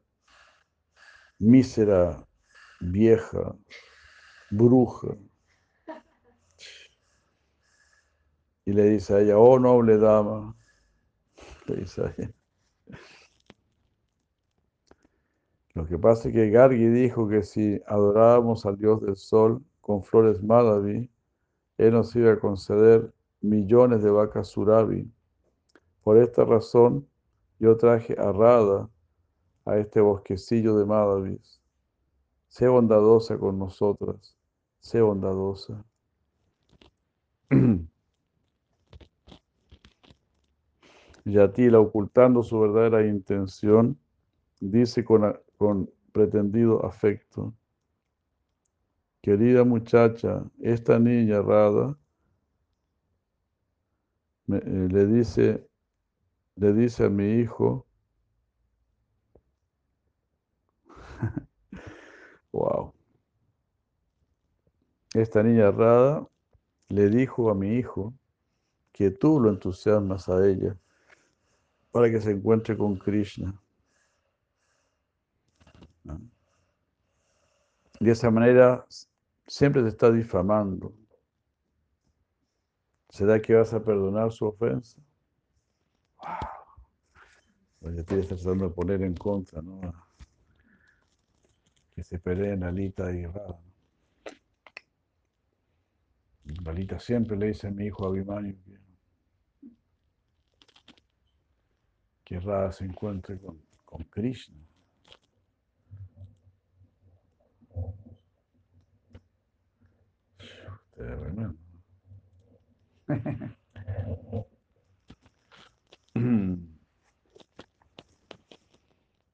mísera vieja bruja. Y le dice a ella, oh noble dama. (laughs) Lo que pasa es que Gargi dijo que si adorábamos al dios del sol con flores Madhavi, él nos iba a conceder millones de vacas Surabi. Por esta razón, yo traje a Radha a este bosquecillo de Madhavis. Sé bondadosa con nosotras, sé bondadosa. (clears throat) Yatila, ocultando su verdadera intención, dice con, pretendido afecto, querida muchacha, esta niña Radha me- eh, le dice, le dice a mi hijo, wow, esta niña Radha le dijo a mi hijo que tú lo entusiasmas a ella para que se encuentre con Krishna. De esa manera siempre te está difamando. ¿Será que vas a perdonar su ofensa? Wow. Ya te está tratando de poner en contra, ¿no? Que se peleen Lalita y Radha. ¿no? Lalita siempre le dice a mi hijo Abhimanyu que, que Radha se encuentre con, con Krishna. Tremendo. (laughs)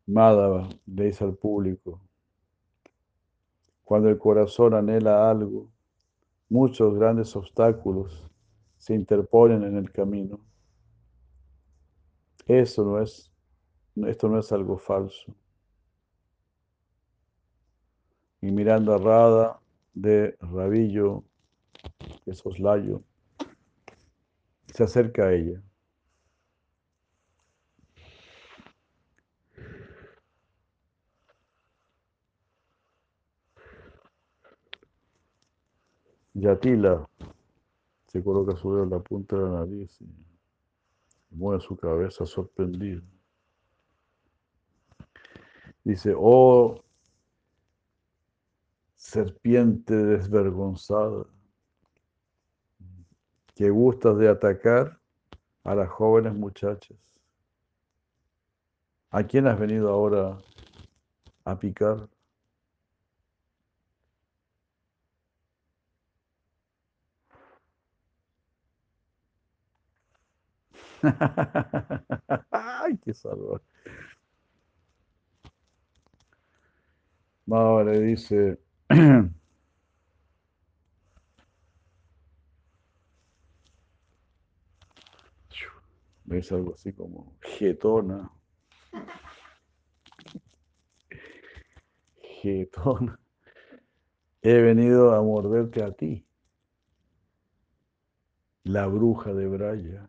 Madhava le dice al público, cuando el corazón anhela algo, muchos grandes obstáculos se interponen en el camino. Eso no es, esto no es algo falso. Y mirando a Radha de rabillo, de soslayo, se acerca a ella. Yatila se coloca su dedo en la punta de la nariz y mueve su cabeza sorprendido. Dice, oh serpiente desvergonzada, que gustas de atacar a las jóvenes muchachas. ¿A quién has venido ahora a picar? (laughs) Ay, qué salvaje. Mahava le dice, (clears throat) algo así como jetona. (laughs) Jetona. He venido a morderte a ti, la bruja de Braya.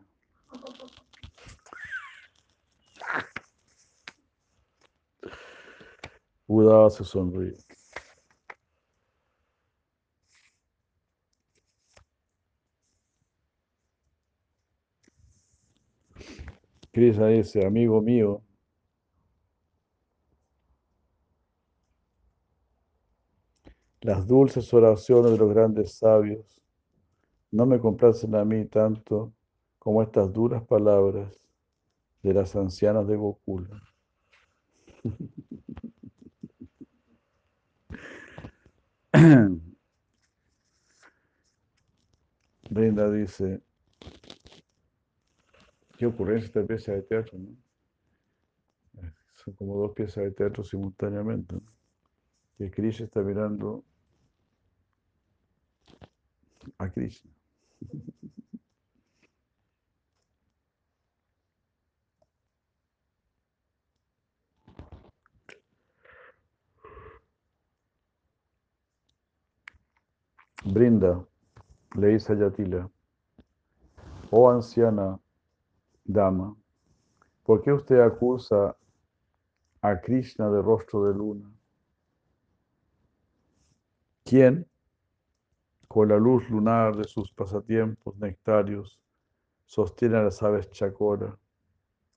Buda se sonríe. Krishna dice, amigo mío, las dulces oraciones de los grandes sabios no me complacen a mí tanto como estas duras palabras de las ancianas de Gokula. (laughs) (clears throat) Brenda dice, qué ocurrencia esta pieza de teatro. Son como dos piezas de teatro simultáneamente. Que Krishna está mirando a Krishna. Brinda, le dice a Yatila, oh anciana dama, ¿por qué usted acusa a Krishna de rostro de luna? ¿Quién, con la luz lunar de sus pasatiempos nectarios, sostiene a las aves chacora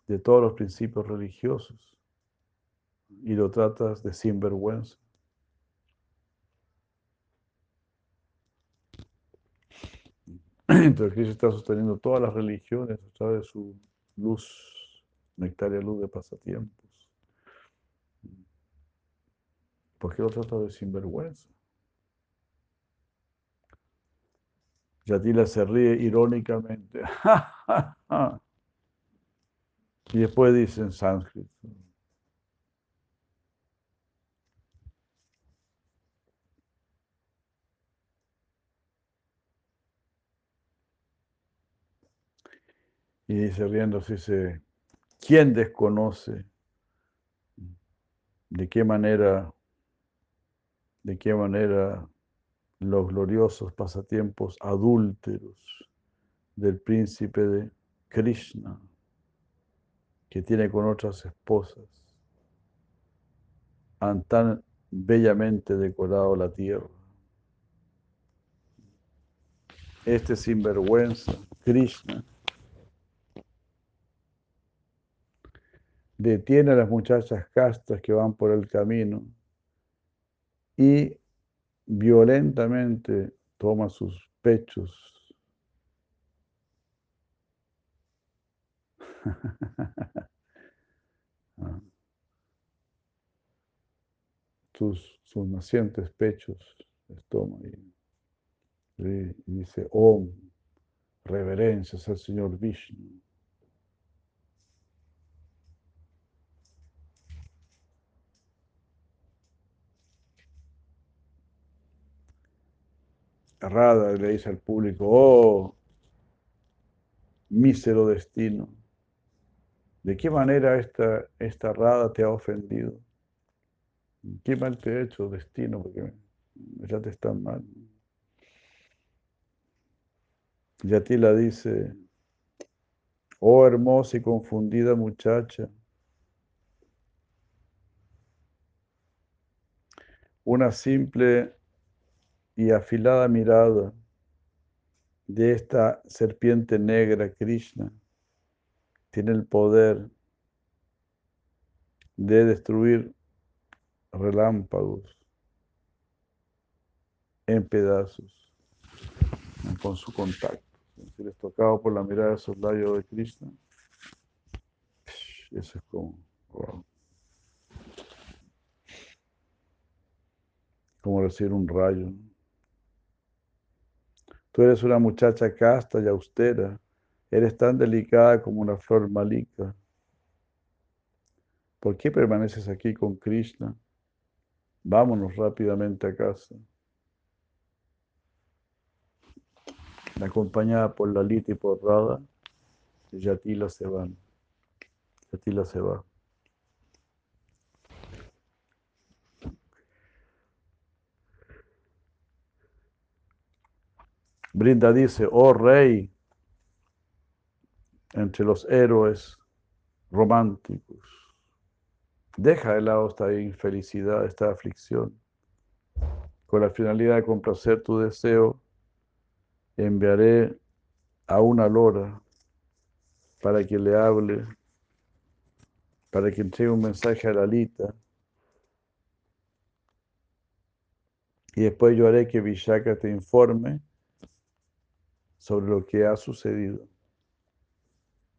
de todos los principios religiosos y lo tratas de sinvergüenza? (clears throat) Entonces Cristo está sosteniendo todas las religiones a través de su luz, nectaria luz de pasatiempos. ¿Por qué lo trata de sinvergüenza? Yatila se ríe irónicamente. (laughs) y después dice en sánscrito. Y dice riéndose, dice, ¿quién desconoce de qué manera, de qué manera los gloriosos pasatiempos adúlteros del príncipe de Krishna, que tiene con otras esposas, han tan bellamente decorado la tierra? Este sinvergüenza, Krishna, detiene a las muchachas castas que van por el camino y violentamente toma sus pechos. (laughs) sus, sus nacientes pechos les toma y, dice, Om, reverencias al Señor Vishnu. Rada le dice al público, oh, mísero destino, ¿de qué manera esta, esta Rada te ha ofendido? ¿Qué mal te ha hecho destino? Porque ya te están mal. Yatila dice, oh hermosa y confundida muchacha, una simple y afilada mirada de esta serpiente negra, Krishna, tiene el poder de destruir relámpagos en pedazos con su contacto. Si les tocaba por la mirada de esos de Krishna, eso es como, como recibir un rayo. Tú eres una muchacha casta y austera, eres tan delicada como una flor malika. ¿Por qué permaneces aquí con Krishna? Vámonos rápidamente a casa. Acompañada por Lalita y por Radha, Yatila se van. Yatila se va. Brinda dice, oh rey, entre los héroes románticos, deja de lado esta infelicidad, esta aflicción, con la finalidad de complacer tu deseo, enviaré a una lora para que le hable, para que entregue un mensaje a Lalita. Y después yo haré que Vishaka te informe sobre lo que ha sucedido.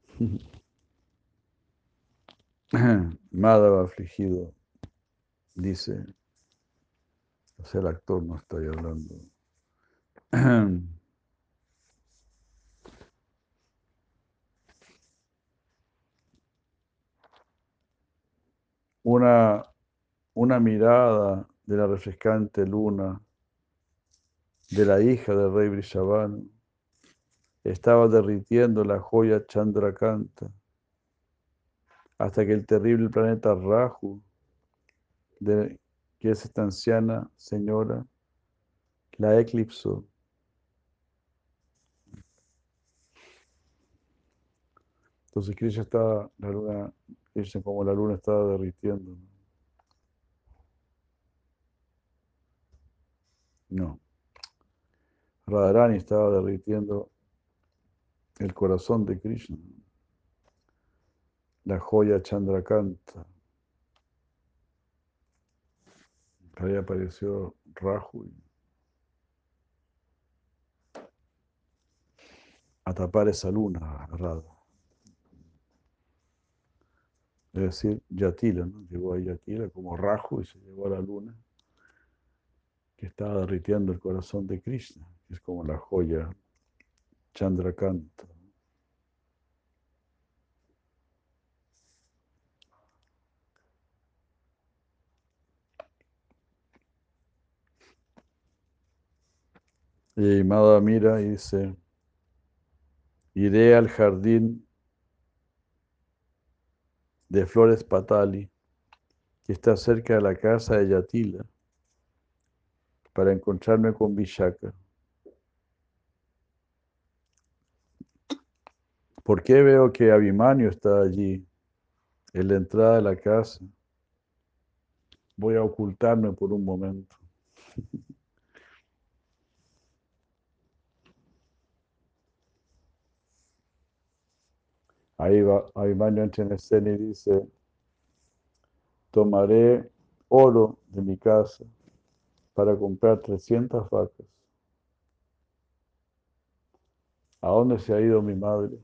(laughs) Madhava afligido dice, sea, el actor no está ahí hablando. (clears throat) Una, una mirada de la refrescante luna de la hija del rey Brishavan estaba derritiendo la joya Chandrakanta hasta que el terrible planeta Rahu, de, que es esta anciana señora, la eclipsó. Entonces Krishna estaba, la luna, Krishna como la luna estaba derritiendo. No. Radharani estaba derritiendo el corazón de Krishna, la joya Chandrakanta. Ahí apareció Raju a tapar esa luna, Radha. Es decir, Yatila, ¿no? Llegó a Yatila como Raju y se llevó a la luna que estaba derritiendo el corazón de Krishna, que es como la joya Chandrakanta. Y Madha mira y dice, iré al jardín de Flores Patali, que está cerca de la casa de Yatila, para encontrarme con Vishaka. ¿Por qué veo que Abimanio está allí, en la entrada de la casa? Voy a ocultarme por un momento. Ahí va, Abimanio entra en escena y dice, tomaré oro de mi casa para comprar 300 vacas. ¿A dónde se ha ido mi madre?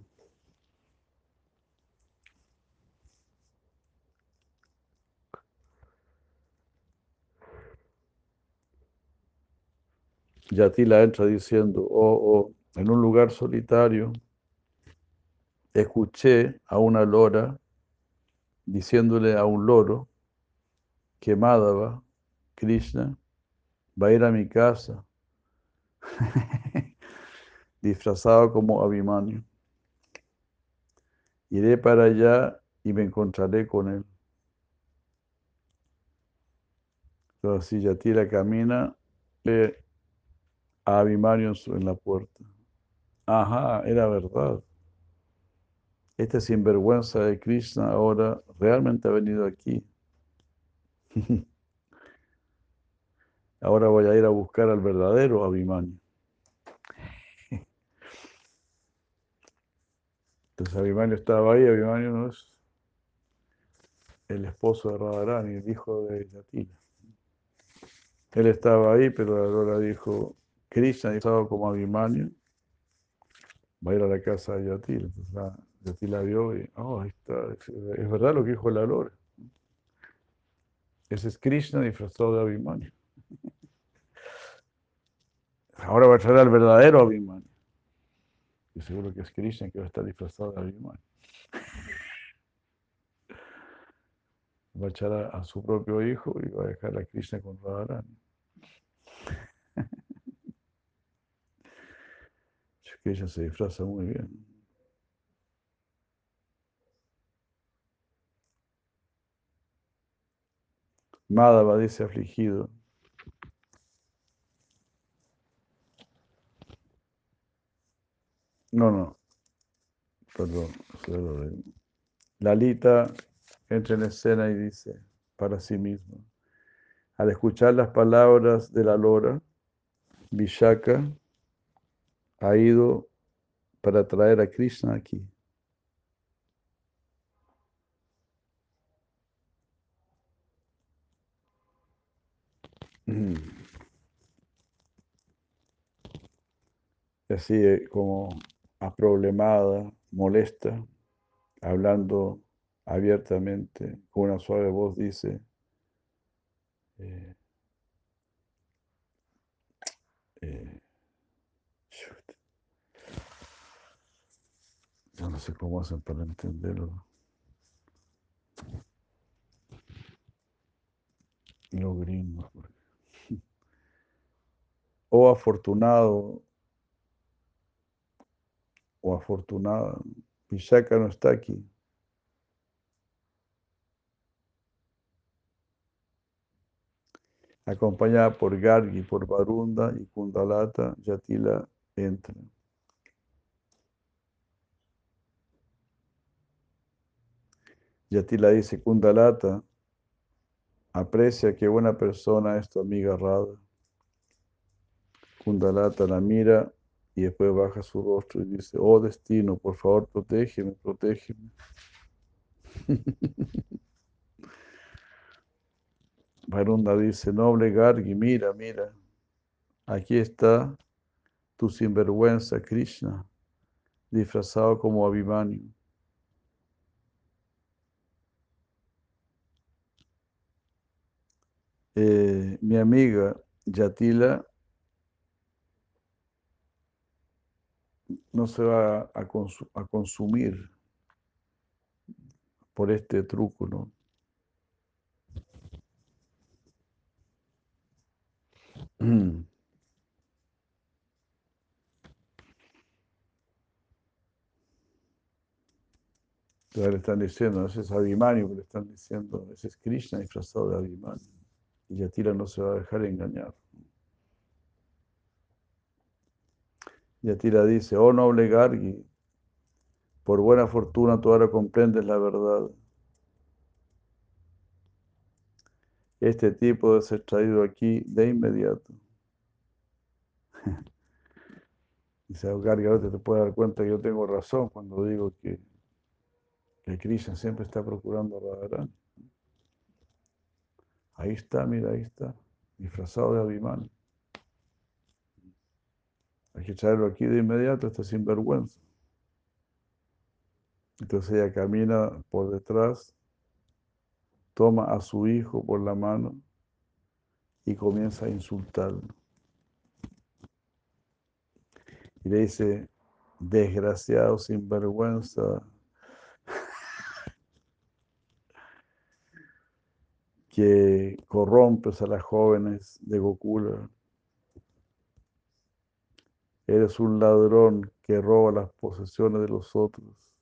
Yatila entra diciendo, oh, oh, en un lugar solitario, escuché a una lora diciéndole a un loro que Madhava, Krishna, va a ir a mi casa, (laughs) disfrazado como Abhimanyu. Iré para allá y me encontraré con él. Entonces, Yatila camina, a Abhimanyu en la puerta. Ajá, era verdad. Este sinvergüenza de Krishna ahora realmente ha venido aquí. (laughs) Ahora voy a ir a buscar al verdadero Abhimanyu. Entonces Abhimanyu estaba ahí, Abhimanyu no es el esposo de Radharani, el hijo de Yatila. Él estaba ahí, pero ahora dijo, Krishna estaba como Abhimanyu, va a ir a la casa de Yatila. Entonces la, vio y, oh, ahí está, es, verdad lo que dijo la Lore. Ese es Krishna disfrazado de Abhimanyu. Ahora va a traer al verdadero Abhimanyu. Y seguro que es Krishna que va a estar disfrazado de Abhimanyu. Va a echar a, su propio hijo y va a dejar a Krishna con Radharani. Krishna se disfraza muy bien. Madhava dice afligido. No, no. Perdón. Lalita entra en escena y dice para sí mismo. Al escuchar las palabras de la lora, Vishaka ha ido para traer a Krishna aquí. Mm. Así eh, como aproblemada, molesta, hablando abiertamente, con una suave voz dice, eh, eh, no sé cómo hacen para entenderlo. Los gringos. (laughs) Oh afortunado o afortunada, Vishaka no está aquí. Acompañada por Gargi, por Varunda y Kundalata, Yatila entra. Yatila dice, Kundalata, aprecia qué buena persona es tu amiga Radha. Kundalata la mira y después baja su rostro y dice, oh destino, por favor, protégeme, protégeme. (laughs) Varunda dice, noble Gargi, mira, mira, aquí está tu sinvergüenza Krishna, disfrazado como Abhimanyu. Eh, mi amiga Yatila no se va a, consumir por este truco, ¿no? (clears throat) Le están diciendo, ese es Abhimanyu, le están diciendo, ese es Krishna disfrazado de Abhimanyu. Y Yatila no se va a dejar engañar. Yatira dice, oh noble Gargi, por buena fortuna tú ahora comprendes la verdad. Este tipo debe ser traído aquí de inmediato. (laughs) Dice, oh, Gargi, ahora te puedes dar cuenta que yo tengo razón cuando digo que, que Krishna siempre está procurando a. Ahí está, mira, ahí está, disfrazado de Abhiman. Hay que echarlo aquí de inmediato, está sin vergüenza. Entonces ella camina por detrás, toma a su hijo por la mano y comienza a insultarlo. Y le dice, desgraciado, sin vergüenza, que corrompes a las jóvenes de Gokula Eres un ladrón que roba las posesiones de los otros.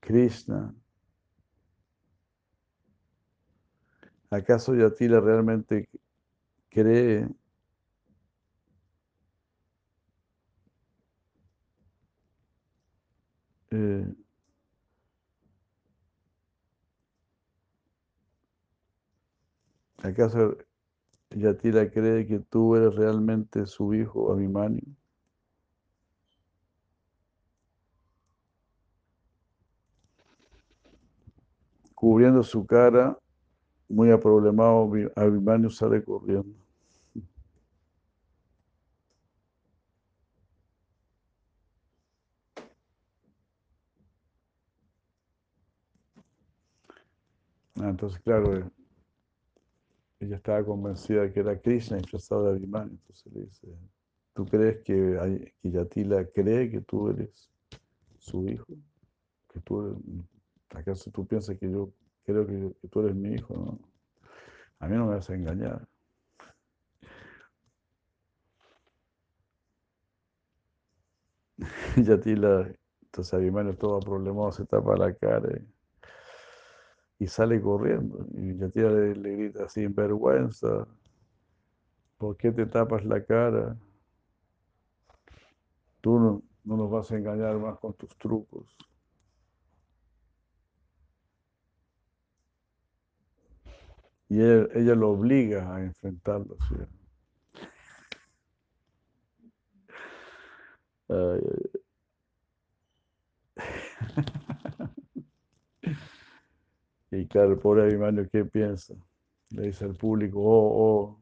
Krishna. ¿Acaso Yatila realmente cree eh, ¿Acaso Yatila cree que tú eres realmente su hijo, Abhimanyu? Cubriendo su cara, muy aproblemado, Abhimanyu sale corriendo. Ah, entonces, claro, eh, ella estaba convencida que era Krishna disfrazado de Abhimanyu. Entonces le dice, ¿tú crees que, que Yatila cree que tú eres su hijo? ¿Que tú ¿Acaso tú piensas que yo creo que, que tú eres mi hijo? No? A mí no me vas a engañar. (laughs) Yatila, entonces Abhimanyu todo problemado, se tapa la cara. Y sale corriendo. Y Yatira le, le grita, sin vergüenza, ¿por qué te tapas la cara? Tú no, no nos vas a engañar más con tus trucos. Y ella, lo obliga a enfrentarlo. ¿sí? (laughs) Y claro, el pobre Abimanio, ¿qué piensa? Le dice al público, oh, oh,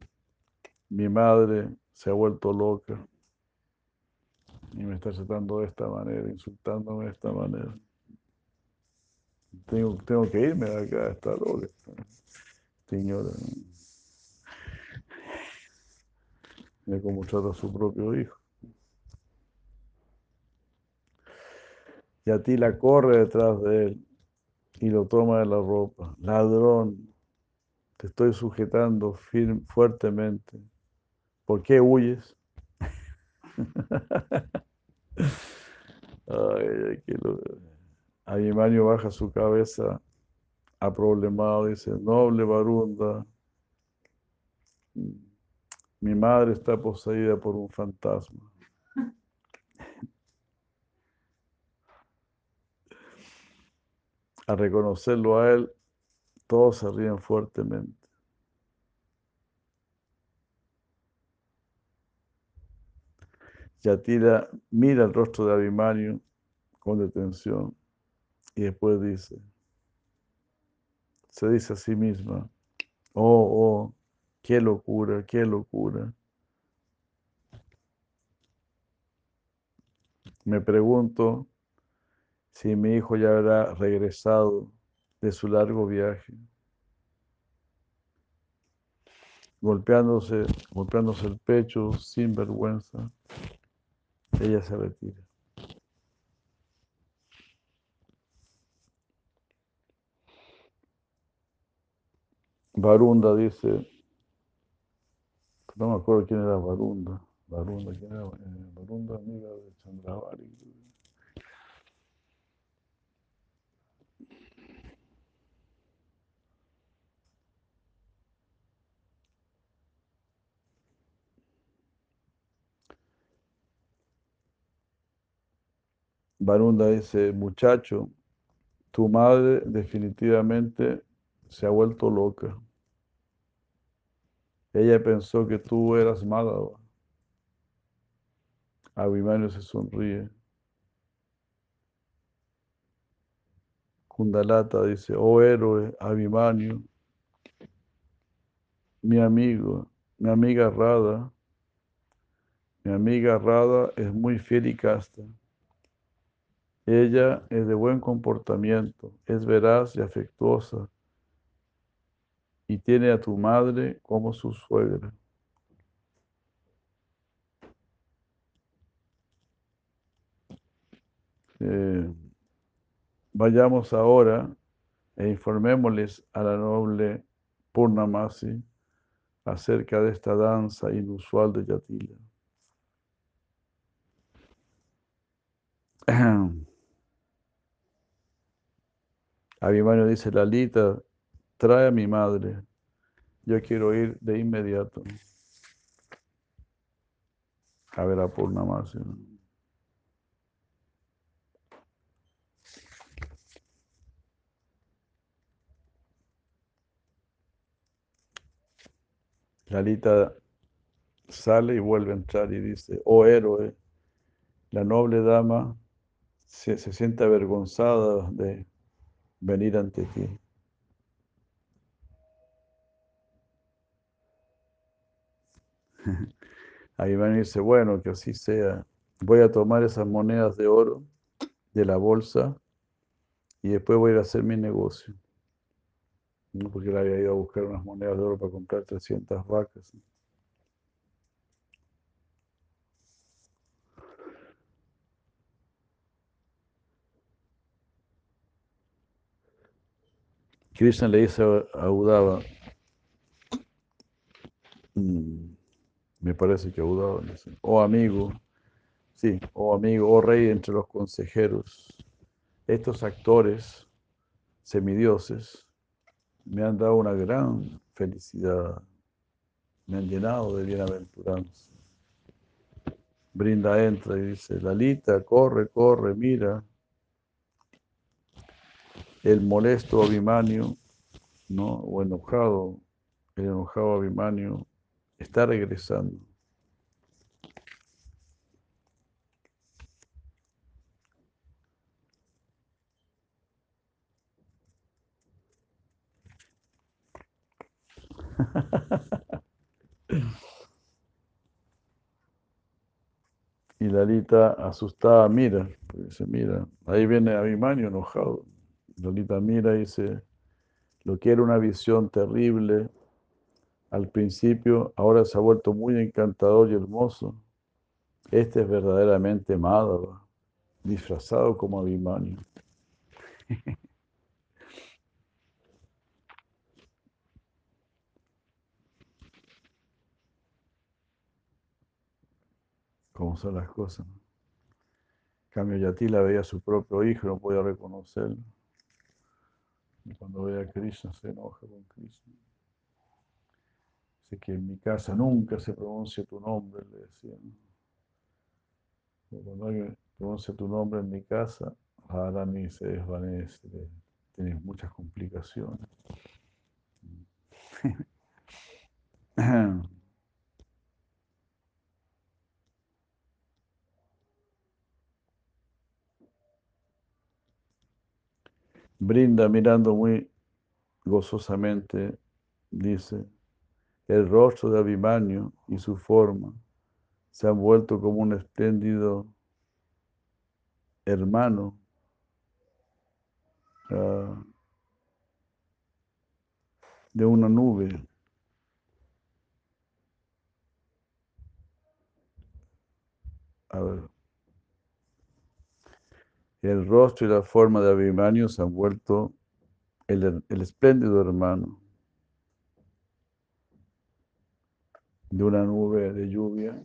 mi madre se ha vuelto loca y me está tratando de esta manera, insultándome de esta manera. Tengo, tengo que irme de acá, está loca. Señora. Mira cómo trata a su propio hijo. Y a ti la corre detrás de él y lo toma de la ropa. Ladrón, te estoy sujetando firme, fuertemente. ¿Por qué huyes? (laughs) Ay, qué lo... Baja su cabeza aproblemado, dice, noble Varunda, mi madre está poseída por un fantasma. Al reconocerlo a él, todos se ríen fuertemente. Yatira mira el rostro de Abimanyu con detención y después dice, se dice a sí misma, oh, oh, qué locura, qué locura. Me pregunto si mi hijo ya habrá regresado de su largo viaje. Golpeándose, golpeándose el pecho sin vergüenza, ella se retira. Varunda dice, no me acuerdo quién era Varunda. Varunda, ¿quién era? Eh, Varunda, amiga de Chandravari. Varunda dice, muchacho, tu madre definitivamente se ha vuelto loca. Ella pensó que tú eras Madhava. Abhimanyu se sonríe. Kundalata dice, oh héroe, Abhimanyu, mi amigo, mi amiga Radha, mi amiga Radha es muy fiel y casta. Ella es de buen comportamiento, es veraz y afectuosa y tiene a tu madre como su suegra. Eh, vayamos ahora e informémosles a la noble Purnamasi acerca de esta danza inusual de Yatila. (clears throat) Abhimanyu dice, Lalita, trae a mi madre. Yo quiero ir de inmediato a ver a Purnamasi. Lalita sale y vuelve a entrar y dice, oh héroe, la noble dama se, se siente avergonzada de venir ante ti. (laughs) Ahí van a dice, bueno, que así sea. Voy a tomar esas monedas de oro de la bolsa y después voy a ir a hacer mi negocio. ¿no? Porque él había ido a buscar unas monedas de oro para comprar 300 vacas. Krishna le dice a Udava, mm, me parece que Udava dice, oh amigo, sí, oh amigo, oh rey entre los consejeros, estos actores semidioses me han dado una gran felicidad, me han llenado de bienaventuranza. Brinda entra y dice, Lalita, corre, corre, mira, el molesto Abimanio, ¿no? o enojado, el enojado Abimanio, está regresando. (laughs) Y Lalita asustada mira, dice, mira, ahí viene Abimanio enojado. Lolita mira y dice, lo que era una visión terrible al principio, ahora se ha vuelto muy encantador y hermoso. Este es verdaderamente Madhava, disfrazado como Abhimanyu. (laughs) Cómo son las cosas. En cambio, Yatila veía a su propio hijo, no podía reconocerlo. Cuando ve a Krishna se enoja con Krishna. Dice que en mi casa nunca se pronuncia tu nombre, le decía. Cuando alguien pronuncia tu nombre en mi casa, Harani se desvanece, tienes muchas complicaciones. (laughs) Brinda mirando muy gozosamente, dice, el rostro de Abimanio y su forma se han vuelto como un espléndido hermano uh, de una nube. A ver. El rostro y la forma de Abimanio se han vuelto el, espléndido hermano de una nube de lluvia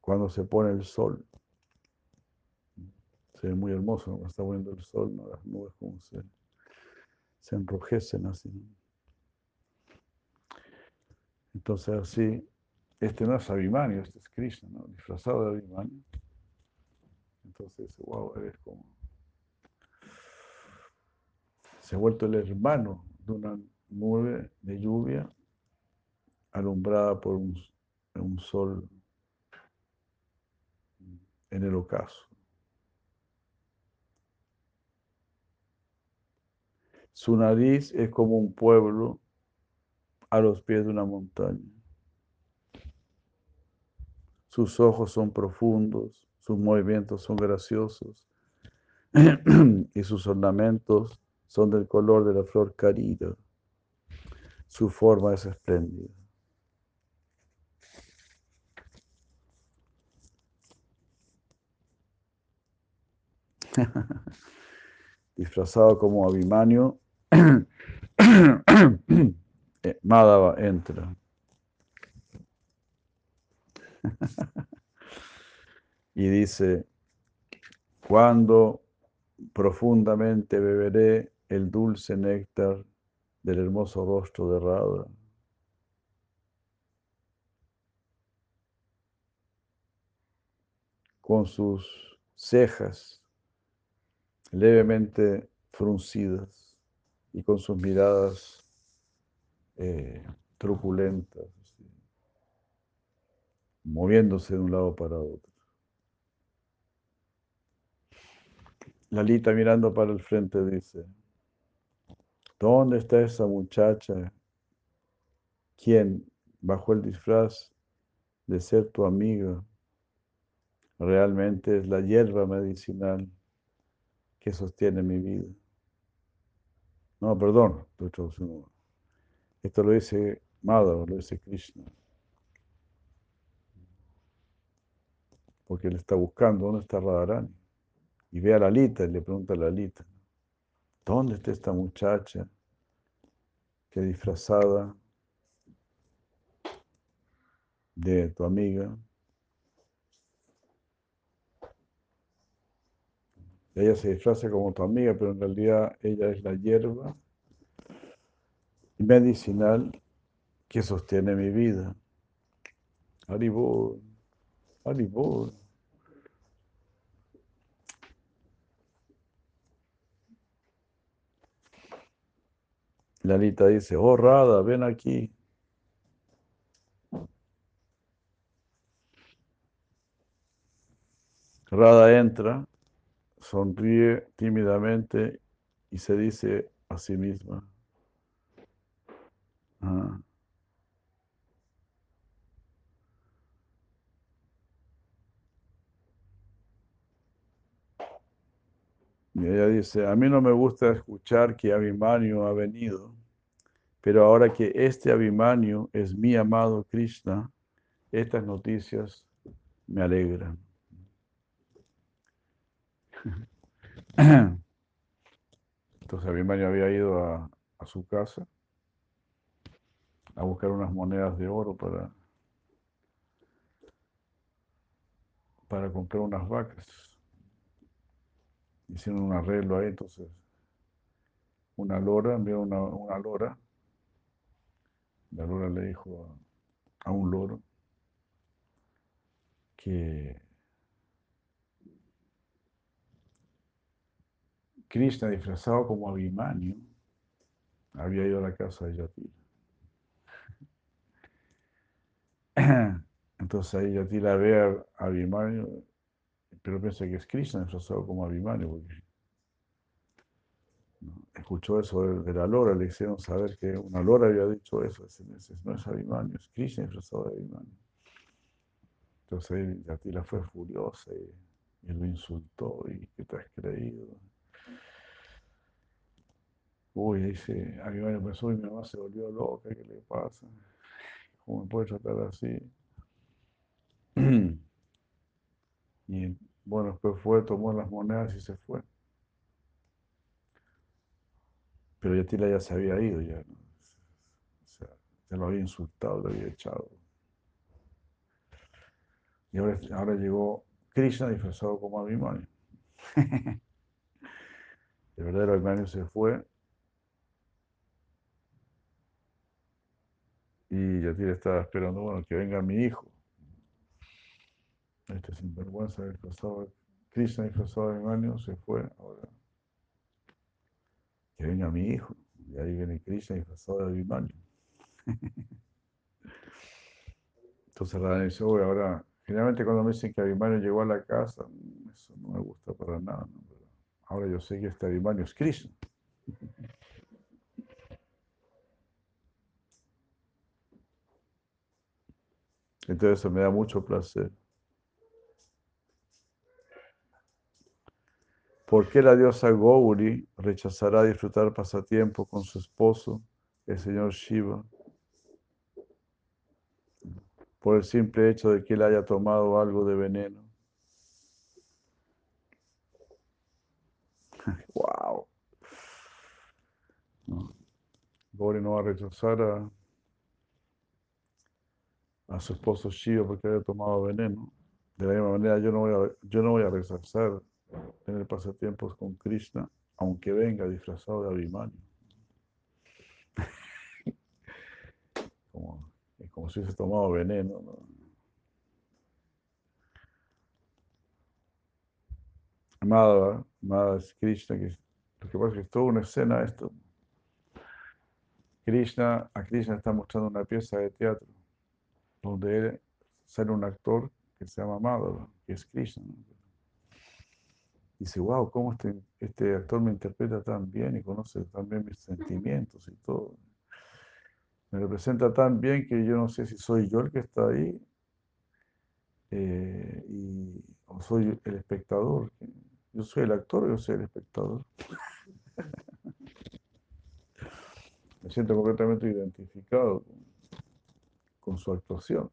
cuando se pone el sol. Se ve muy hermoso cuando está poniendo el sol, ¿no? las nubes como se, se enrojecen así. Entonces así, este no es Abhimanyu, este es Krishna, ¿no? disfrazado de Abhimanyu. Entonces, wow, eres como... Se ha vuelto el hermano de una nube de lluvia alumbrada por un, un sol en el ocaso. Su nariz es como un pueblo a los pies de una montaña. Sus ojos son profundos, sus movimientos son graciosos (clears throat) y sus ornamentos son del color de la flor carida. Su forma es espléndida. (laughs) disfrazado como Abimanio, (clears throat) eh, Madhava entra. (laughs) y dice, cuando profundamente beberé el dulce néctar del hermoso rostro de Radha. Con sus cejas levemente fruncidas y con sus miradas eh, truculentas, moviéndose de un lado para otro. Lalita mirando para el frente dice, ¿dónde está esa muchacha quien bajo el disfraz de ser tu amiga realmente es la hierba medicinal que sostiene mi vida? No, perdón, Esto lo dice Madhava, lo dice Krishna. Porque él está buscando dónde está Radharani. Y ve a Lalita y le pregunta a Lalita, ¿dónde está esta muchacha que disfrazada de tu amiga? Ella se disfraza como tu amiga, pero en realidad ella es la hierba medicinal que sostiene mi vida. Haribol, Haribol. Lalita dice, oh Rada, ven aquí. Rada entra, sonríe tímidamente y se dice a sí misma. Ah, Y ella dice, a mí no me gusta escuchar que Abhimanyu ha venido, pero ahora que este Abhimanyu es mi amado Krishna, estas noticias me alegran. (clears throat) Entonces Abhimanyu había ido a, a su casa a buscar unas monedas de oro para, para comprar unas vacas hicieron un arreglo ahí, entonces una lora, envió una, una lora, la lora le dijo a, un loro que Krishna disfrazado como Abhimanyu había ido a la casa de Yatira. (clears throat) Entonces ahí Yatira ve a Abhimanyu pero piensa que es Krishna disfrazado como Abhimanyu, porque escuchó eso de, la lora, le hicieron saber que una lora había dicho eso, no es Abhimanyu, es Krishna disfrazado de Abhimanyu. Entonces ahí Yatila fue furiosa y, lo insultó y ¿qué te has creído? Uy, dice, Abhimanyu pensó y mi mamá se volvió loca, ¿qué le pasa? ¿Cómo me puede tratar así? (clears throat) y bueno, después fue, tomó las monedas y se fue. Pero Yatila ya se había ido, ya, o sea, ya lo había insultado, lo había echado. Y ahora, llegó Krishna disfrazado como Abhimanyu. (laughs) El verdadero se fue. Y Yatila estaba esperando, bueno, que venga mi hijo. Este sinvergüenza disfrazado, Krishna disfrazado de Abhimanyu se fue. Ahora, que venga mi hijo. Y ahí viene Krishna disfrazado de Abhimanyu. Entonces Radha dice, oye, ahora, generalmente cuando me dicen que Abhimanyu llegó a la casa, eso no me gusta para nada. ahora yo sé que este Abhimanyu es Krishna. (laughs) Entonces me da mucho placer. ¿Por qué la diosa Gauri rechazará disfrutar pasatiempo con su esposo, el señor Shiva? Por el simple hecho de que él haya tomado algo de veneno. (laughs) ¡Wow! No. Gauri no va a rechazar a, a su esposo Shiva porque haya tomado veneno. De la misma manera, yo no voy a, yo no voy a rechazar tener pasatiempos con Krishna, aunque venga disfrazado de Abhimanyu. (laughs) como, como si hubiese tomado veneno. ¿no? Madhava, es Krishna, que lo que pasa es que es toda una escena esto. Krishna, a Krishna está mostrando una pieza de teatro donde él sale un actor que se llama Madhava, que es Krishna. Dice, wow, ¿cómo este, este actor me interpreta tan bien y conoce tan bien mis sentimientos y todo? Me representa tan bien que yo no sé si soy yo el que está ahí eh, y, o soy el espectador. Yo soy el actor yo soy el espectador. (laughs) Me siento completamente identificado con, con su actuación.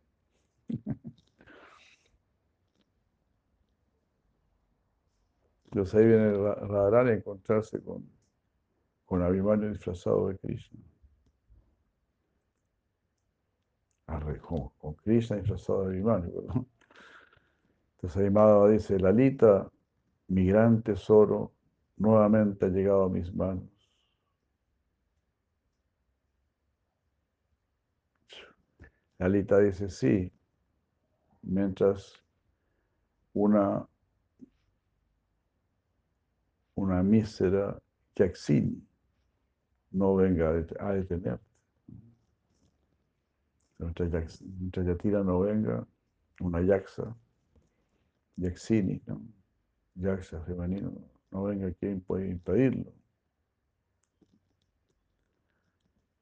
(laughs) Entonces ahí viene Radharani a encontrarse con, con Abhimanyu disfrazado de Krishna. Con, con Krishna disfrazado de Abhimanyu, perdón. Entonces ahí Madhava dice, Lalita, mi gran tesoro, nuevamente ha llegado a mis manos. Lalita dice, sí, mientras una una mísera Yaxini no venga a detenerte. Mientras Yatira no venga, una Yaxa, Yaxini, ¿no? Femenino, no venga, ¿quién puede impedirlo?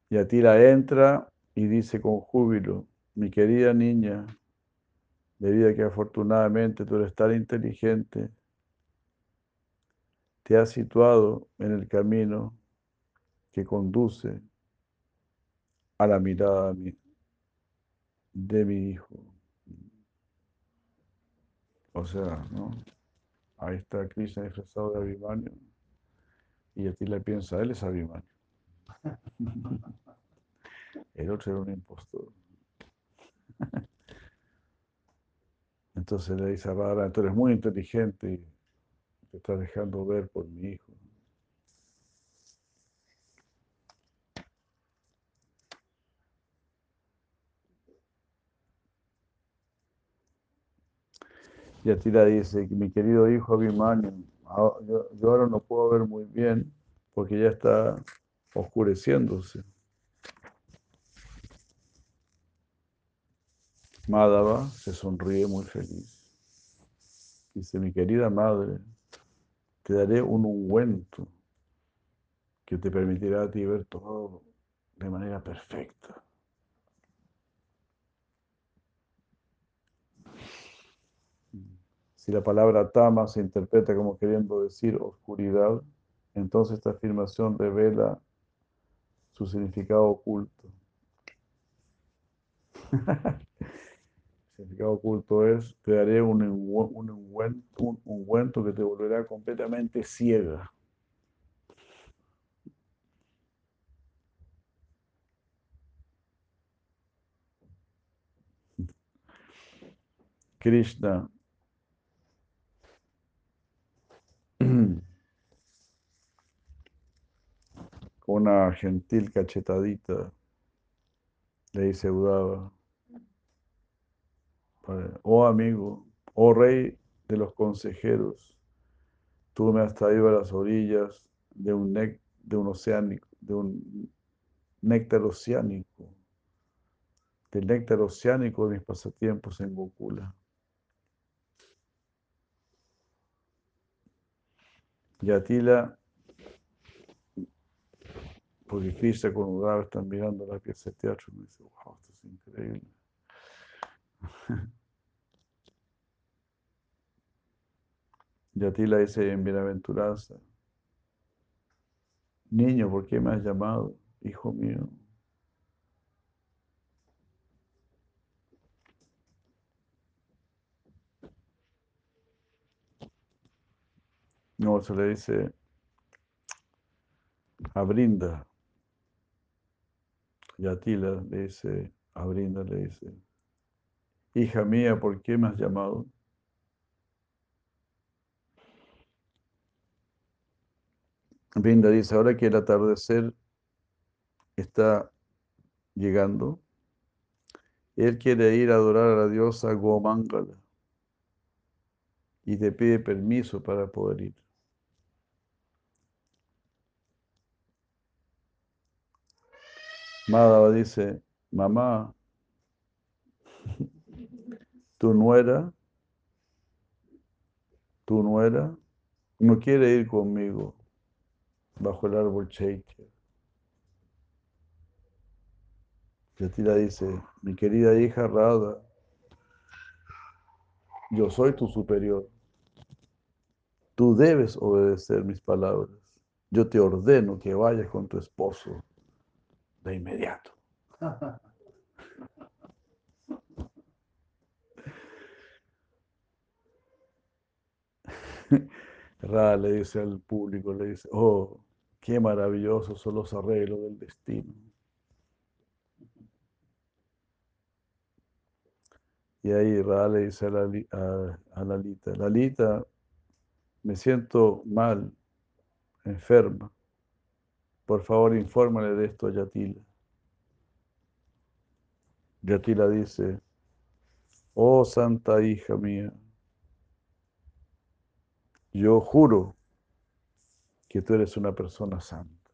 Yatira entra y dice con júbilo, mi querida niña, debido a que afortunadamente tú eres tan inteligente, te has situado en el camino que conduce a la mirada de mi hijo. O sea, ¿no? Ahí está Krishna disfrazado de Abhimanyu y a ti le piensa, él es Abhimanyu. (laughs) El otro era un impostor. (laughs) Entonces le dice a Radha, tú eres muy inteligente y te está dejando ver por mi hijo. Y Atila dice, mi querido hijo Abhimanyu, yo, yo ahora no puedo ver muy bien porque ya está oscureciéndose. Madhava se sonríe muy feliz. Dice, mi querida madre, te daré un ungüento que te permitirá a ti ver todo de manera perfecta. Si la palabra tama se interpreta como queriendo decir oscuridad, entonces esta afirmación revela su significado oculto. (laughs) Significado oculto es, te daré un, un, un ungüento que te volverá completamente ciega. Krishna una gentil cachetadita le dice Udava, oh amigo, oh rey de los consejeros, tú me has traído a las orillas de un, de un oceánico, de un néctar oceánico, del néctar oceánico de mis pasatiempos en Gokula. Y Atila, porque Krishna con Udava están mirando la pieza de teatro me dice, wow, esto es increíble. (laughs) Yatila dice en bienaventuranza, niño, ¿por qué me has llamado, hijo mío? No, se le dice a Brinda. Yatila le dice, a Brinda le dice, hija mía, ¿por qué me has llamado? Brinda dice, ahora que el atardecer está llegando, él quiere ir a adorar a la diosa Gomangala y te pide permiso para poder ir. Madhava dice, mamá, (laughs) tu nuera, tu nuera, no quiere ir conmigo bajo el árbol Cheiche. Yatira dice, mi querida hija Rada, yo soy tu superior. Tú debes obedecer mis palabras. Yo te ordeno que vayas con tu esposo de inmediato. (laughs) (laughs) Ra le dice al público, le dice, oh, qué maravillosos son los arreglos del destino. Y ahí Ra le dice a, la, a, Lalita, Lalita, me siento mal, enferma. Por favor, infórmale de esto a Yatila. Yatila dice, oh santa hija mía, yo juro que tú eres una persona santa.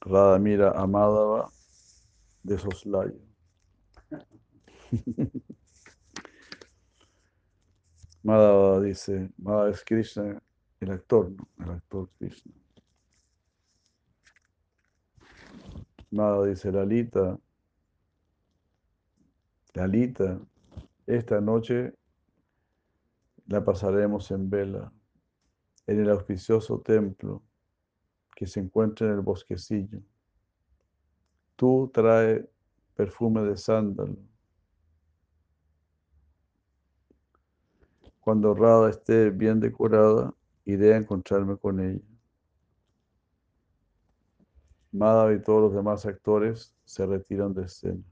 Radha mira a Madhava de soslayo. (laughs) Madhava dice, Madhava es Krishna, el actor. El actor Krishna. Madhava dice, Lalita, Lalita, esta noche la pasaremos en vela en el auspicioso templo que se encuentra en el bosquecillo. Tú trae perfume de sándalo. Cuando Rada esté bien decorada, iré a encontrarme con ella. Madhav y todos los demás actores se retiran de escena.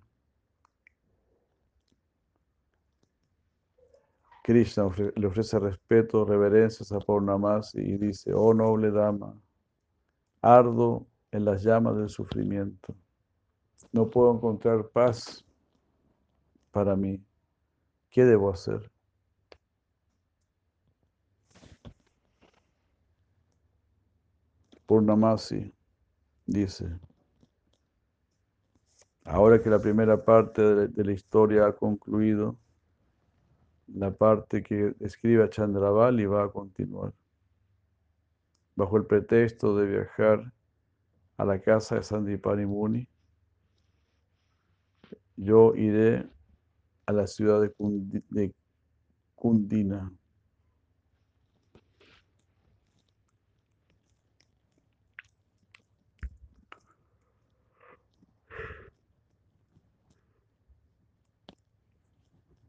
Krishna le ofrece respeto, reverencias a Purnamasi y dice, oh noble dama, ardo en las llamas del sufrimiento. No puedo encontrar paz para mí. ¿Qué debo hacer? Purnamasi dice, ahora que la primera parte de la historia ha concluido, la parte que escribe a Chandravali va a continuar. Bajo el pretexto de viajar a la casa de Sandipani Muni, yo iré a la ciudad de, Kundina.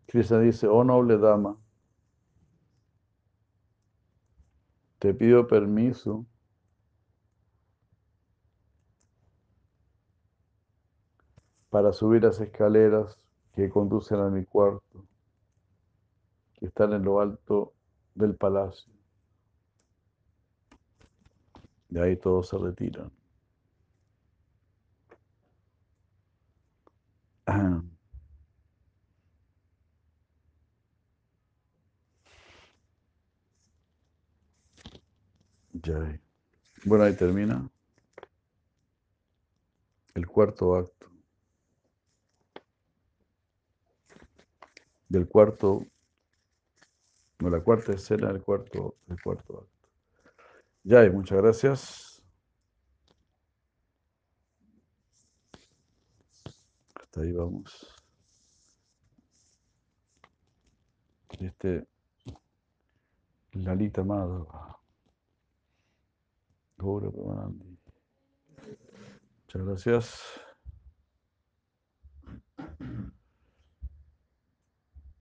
Krishna dice, oh noble dama, te pido permiso para subir las escaleras que conducen a mi cuarto, que están en lo alto del palacio. De ahí todos se retiran. (clears throat) Ya. Bueno, ahí termina el cuarto acto. Del cuarto, no, la cuarta escena del cuarto, del cuarto acto. Ya, muchas gracias. Hasta ahí vamos. Este Lalita Madhava. Muchas gracias.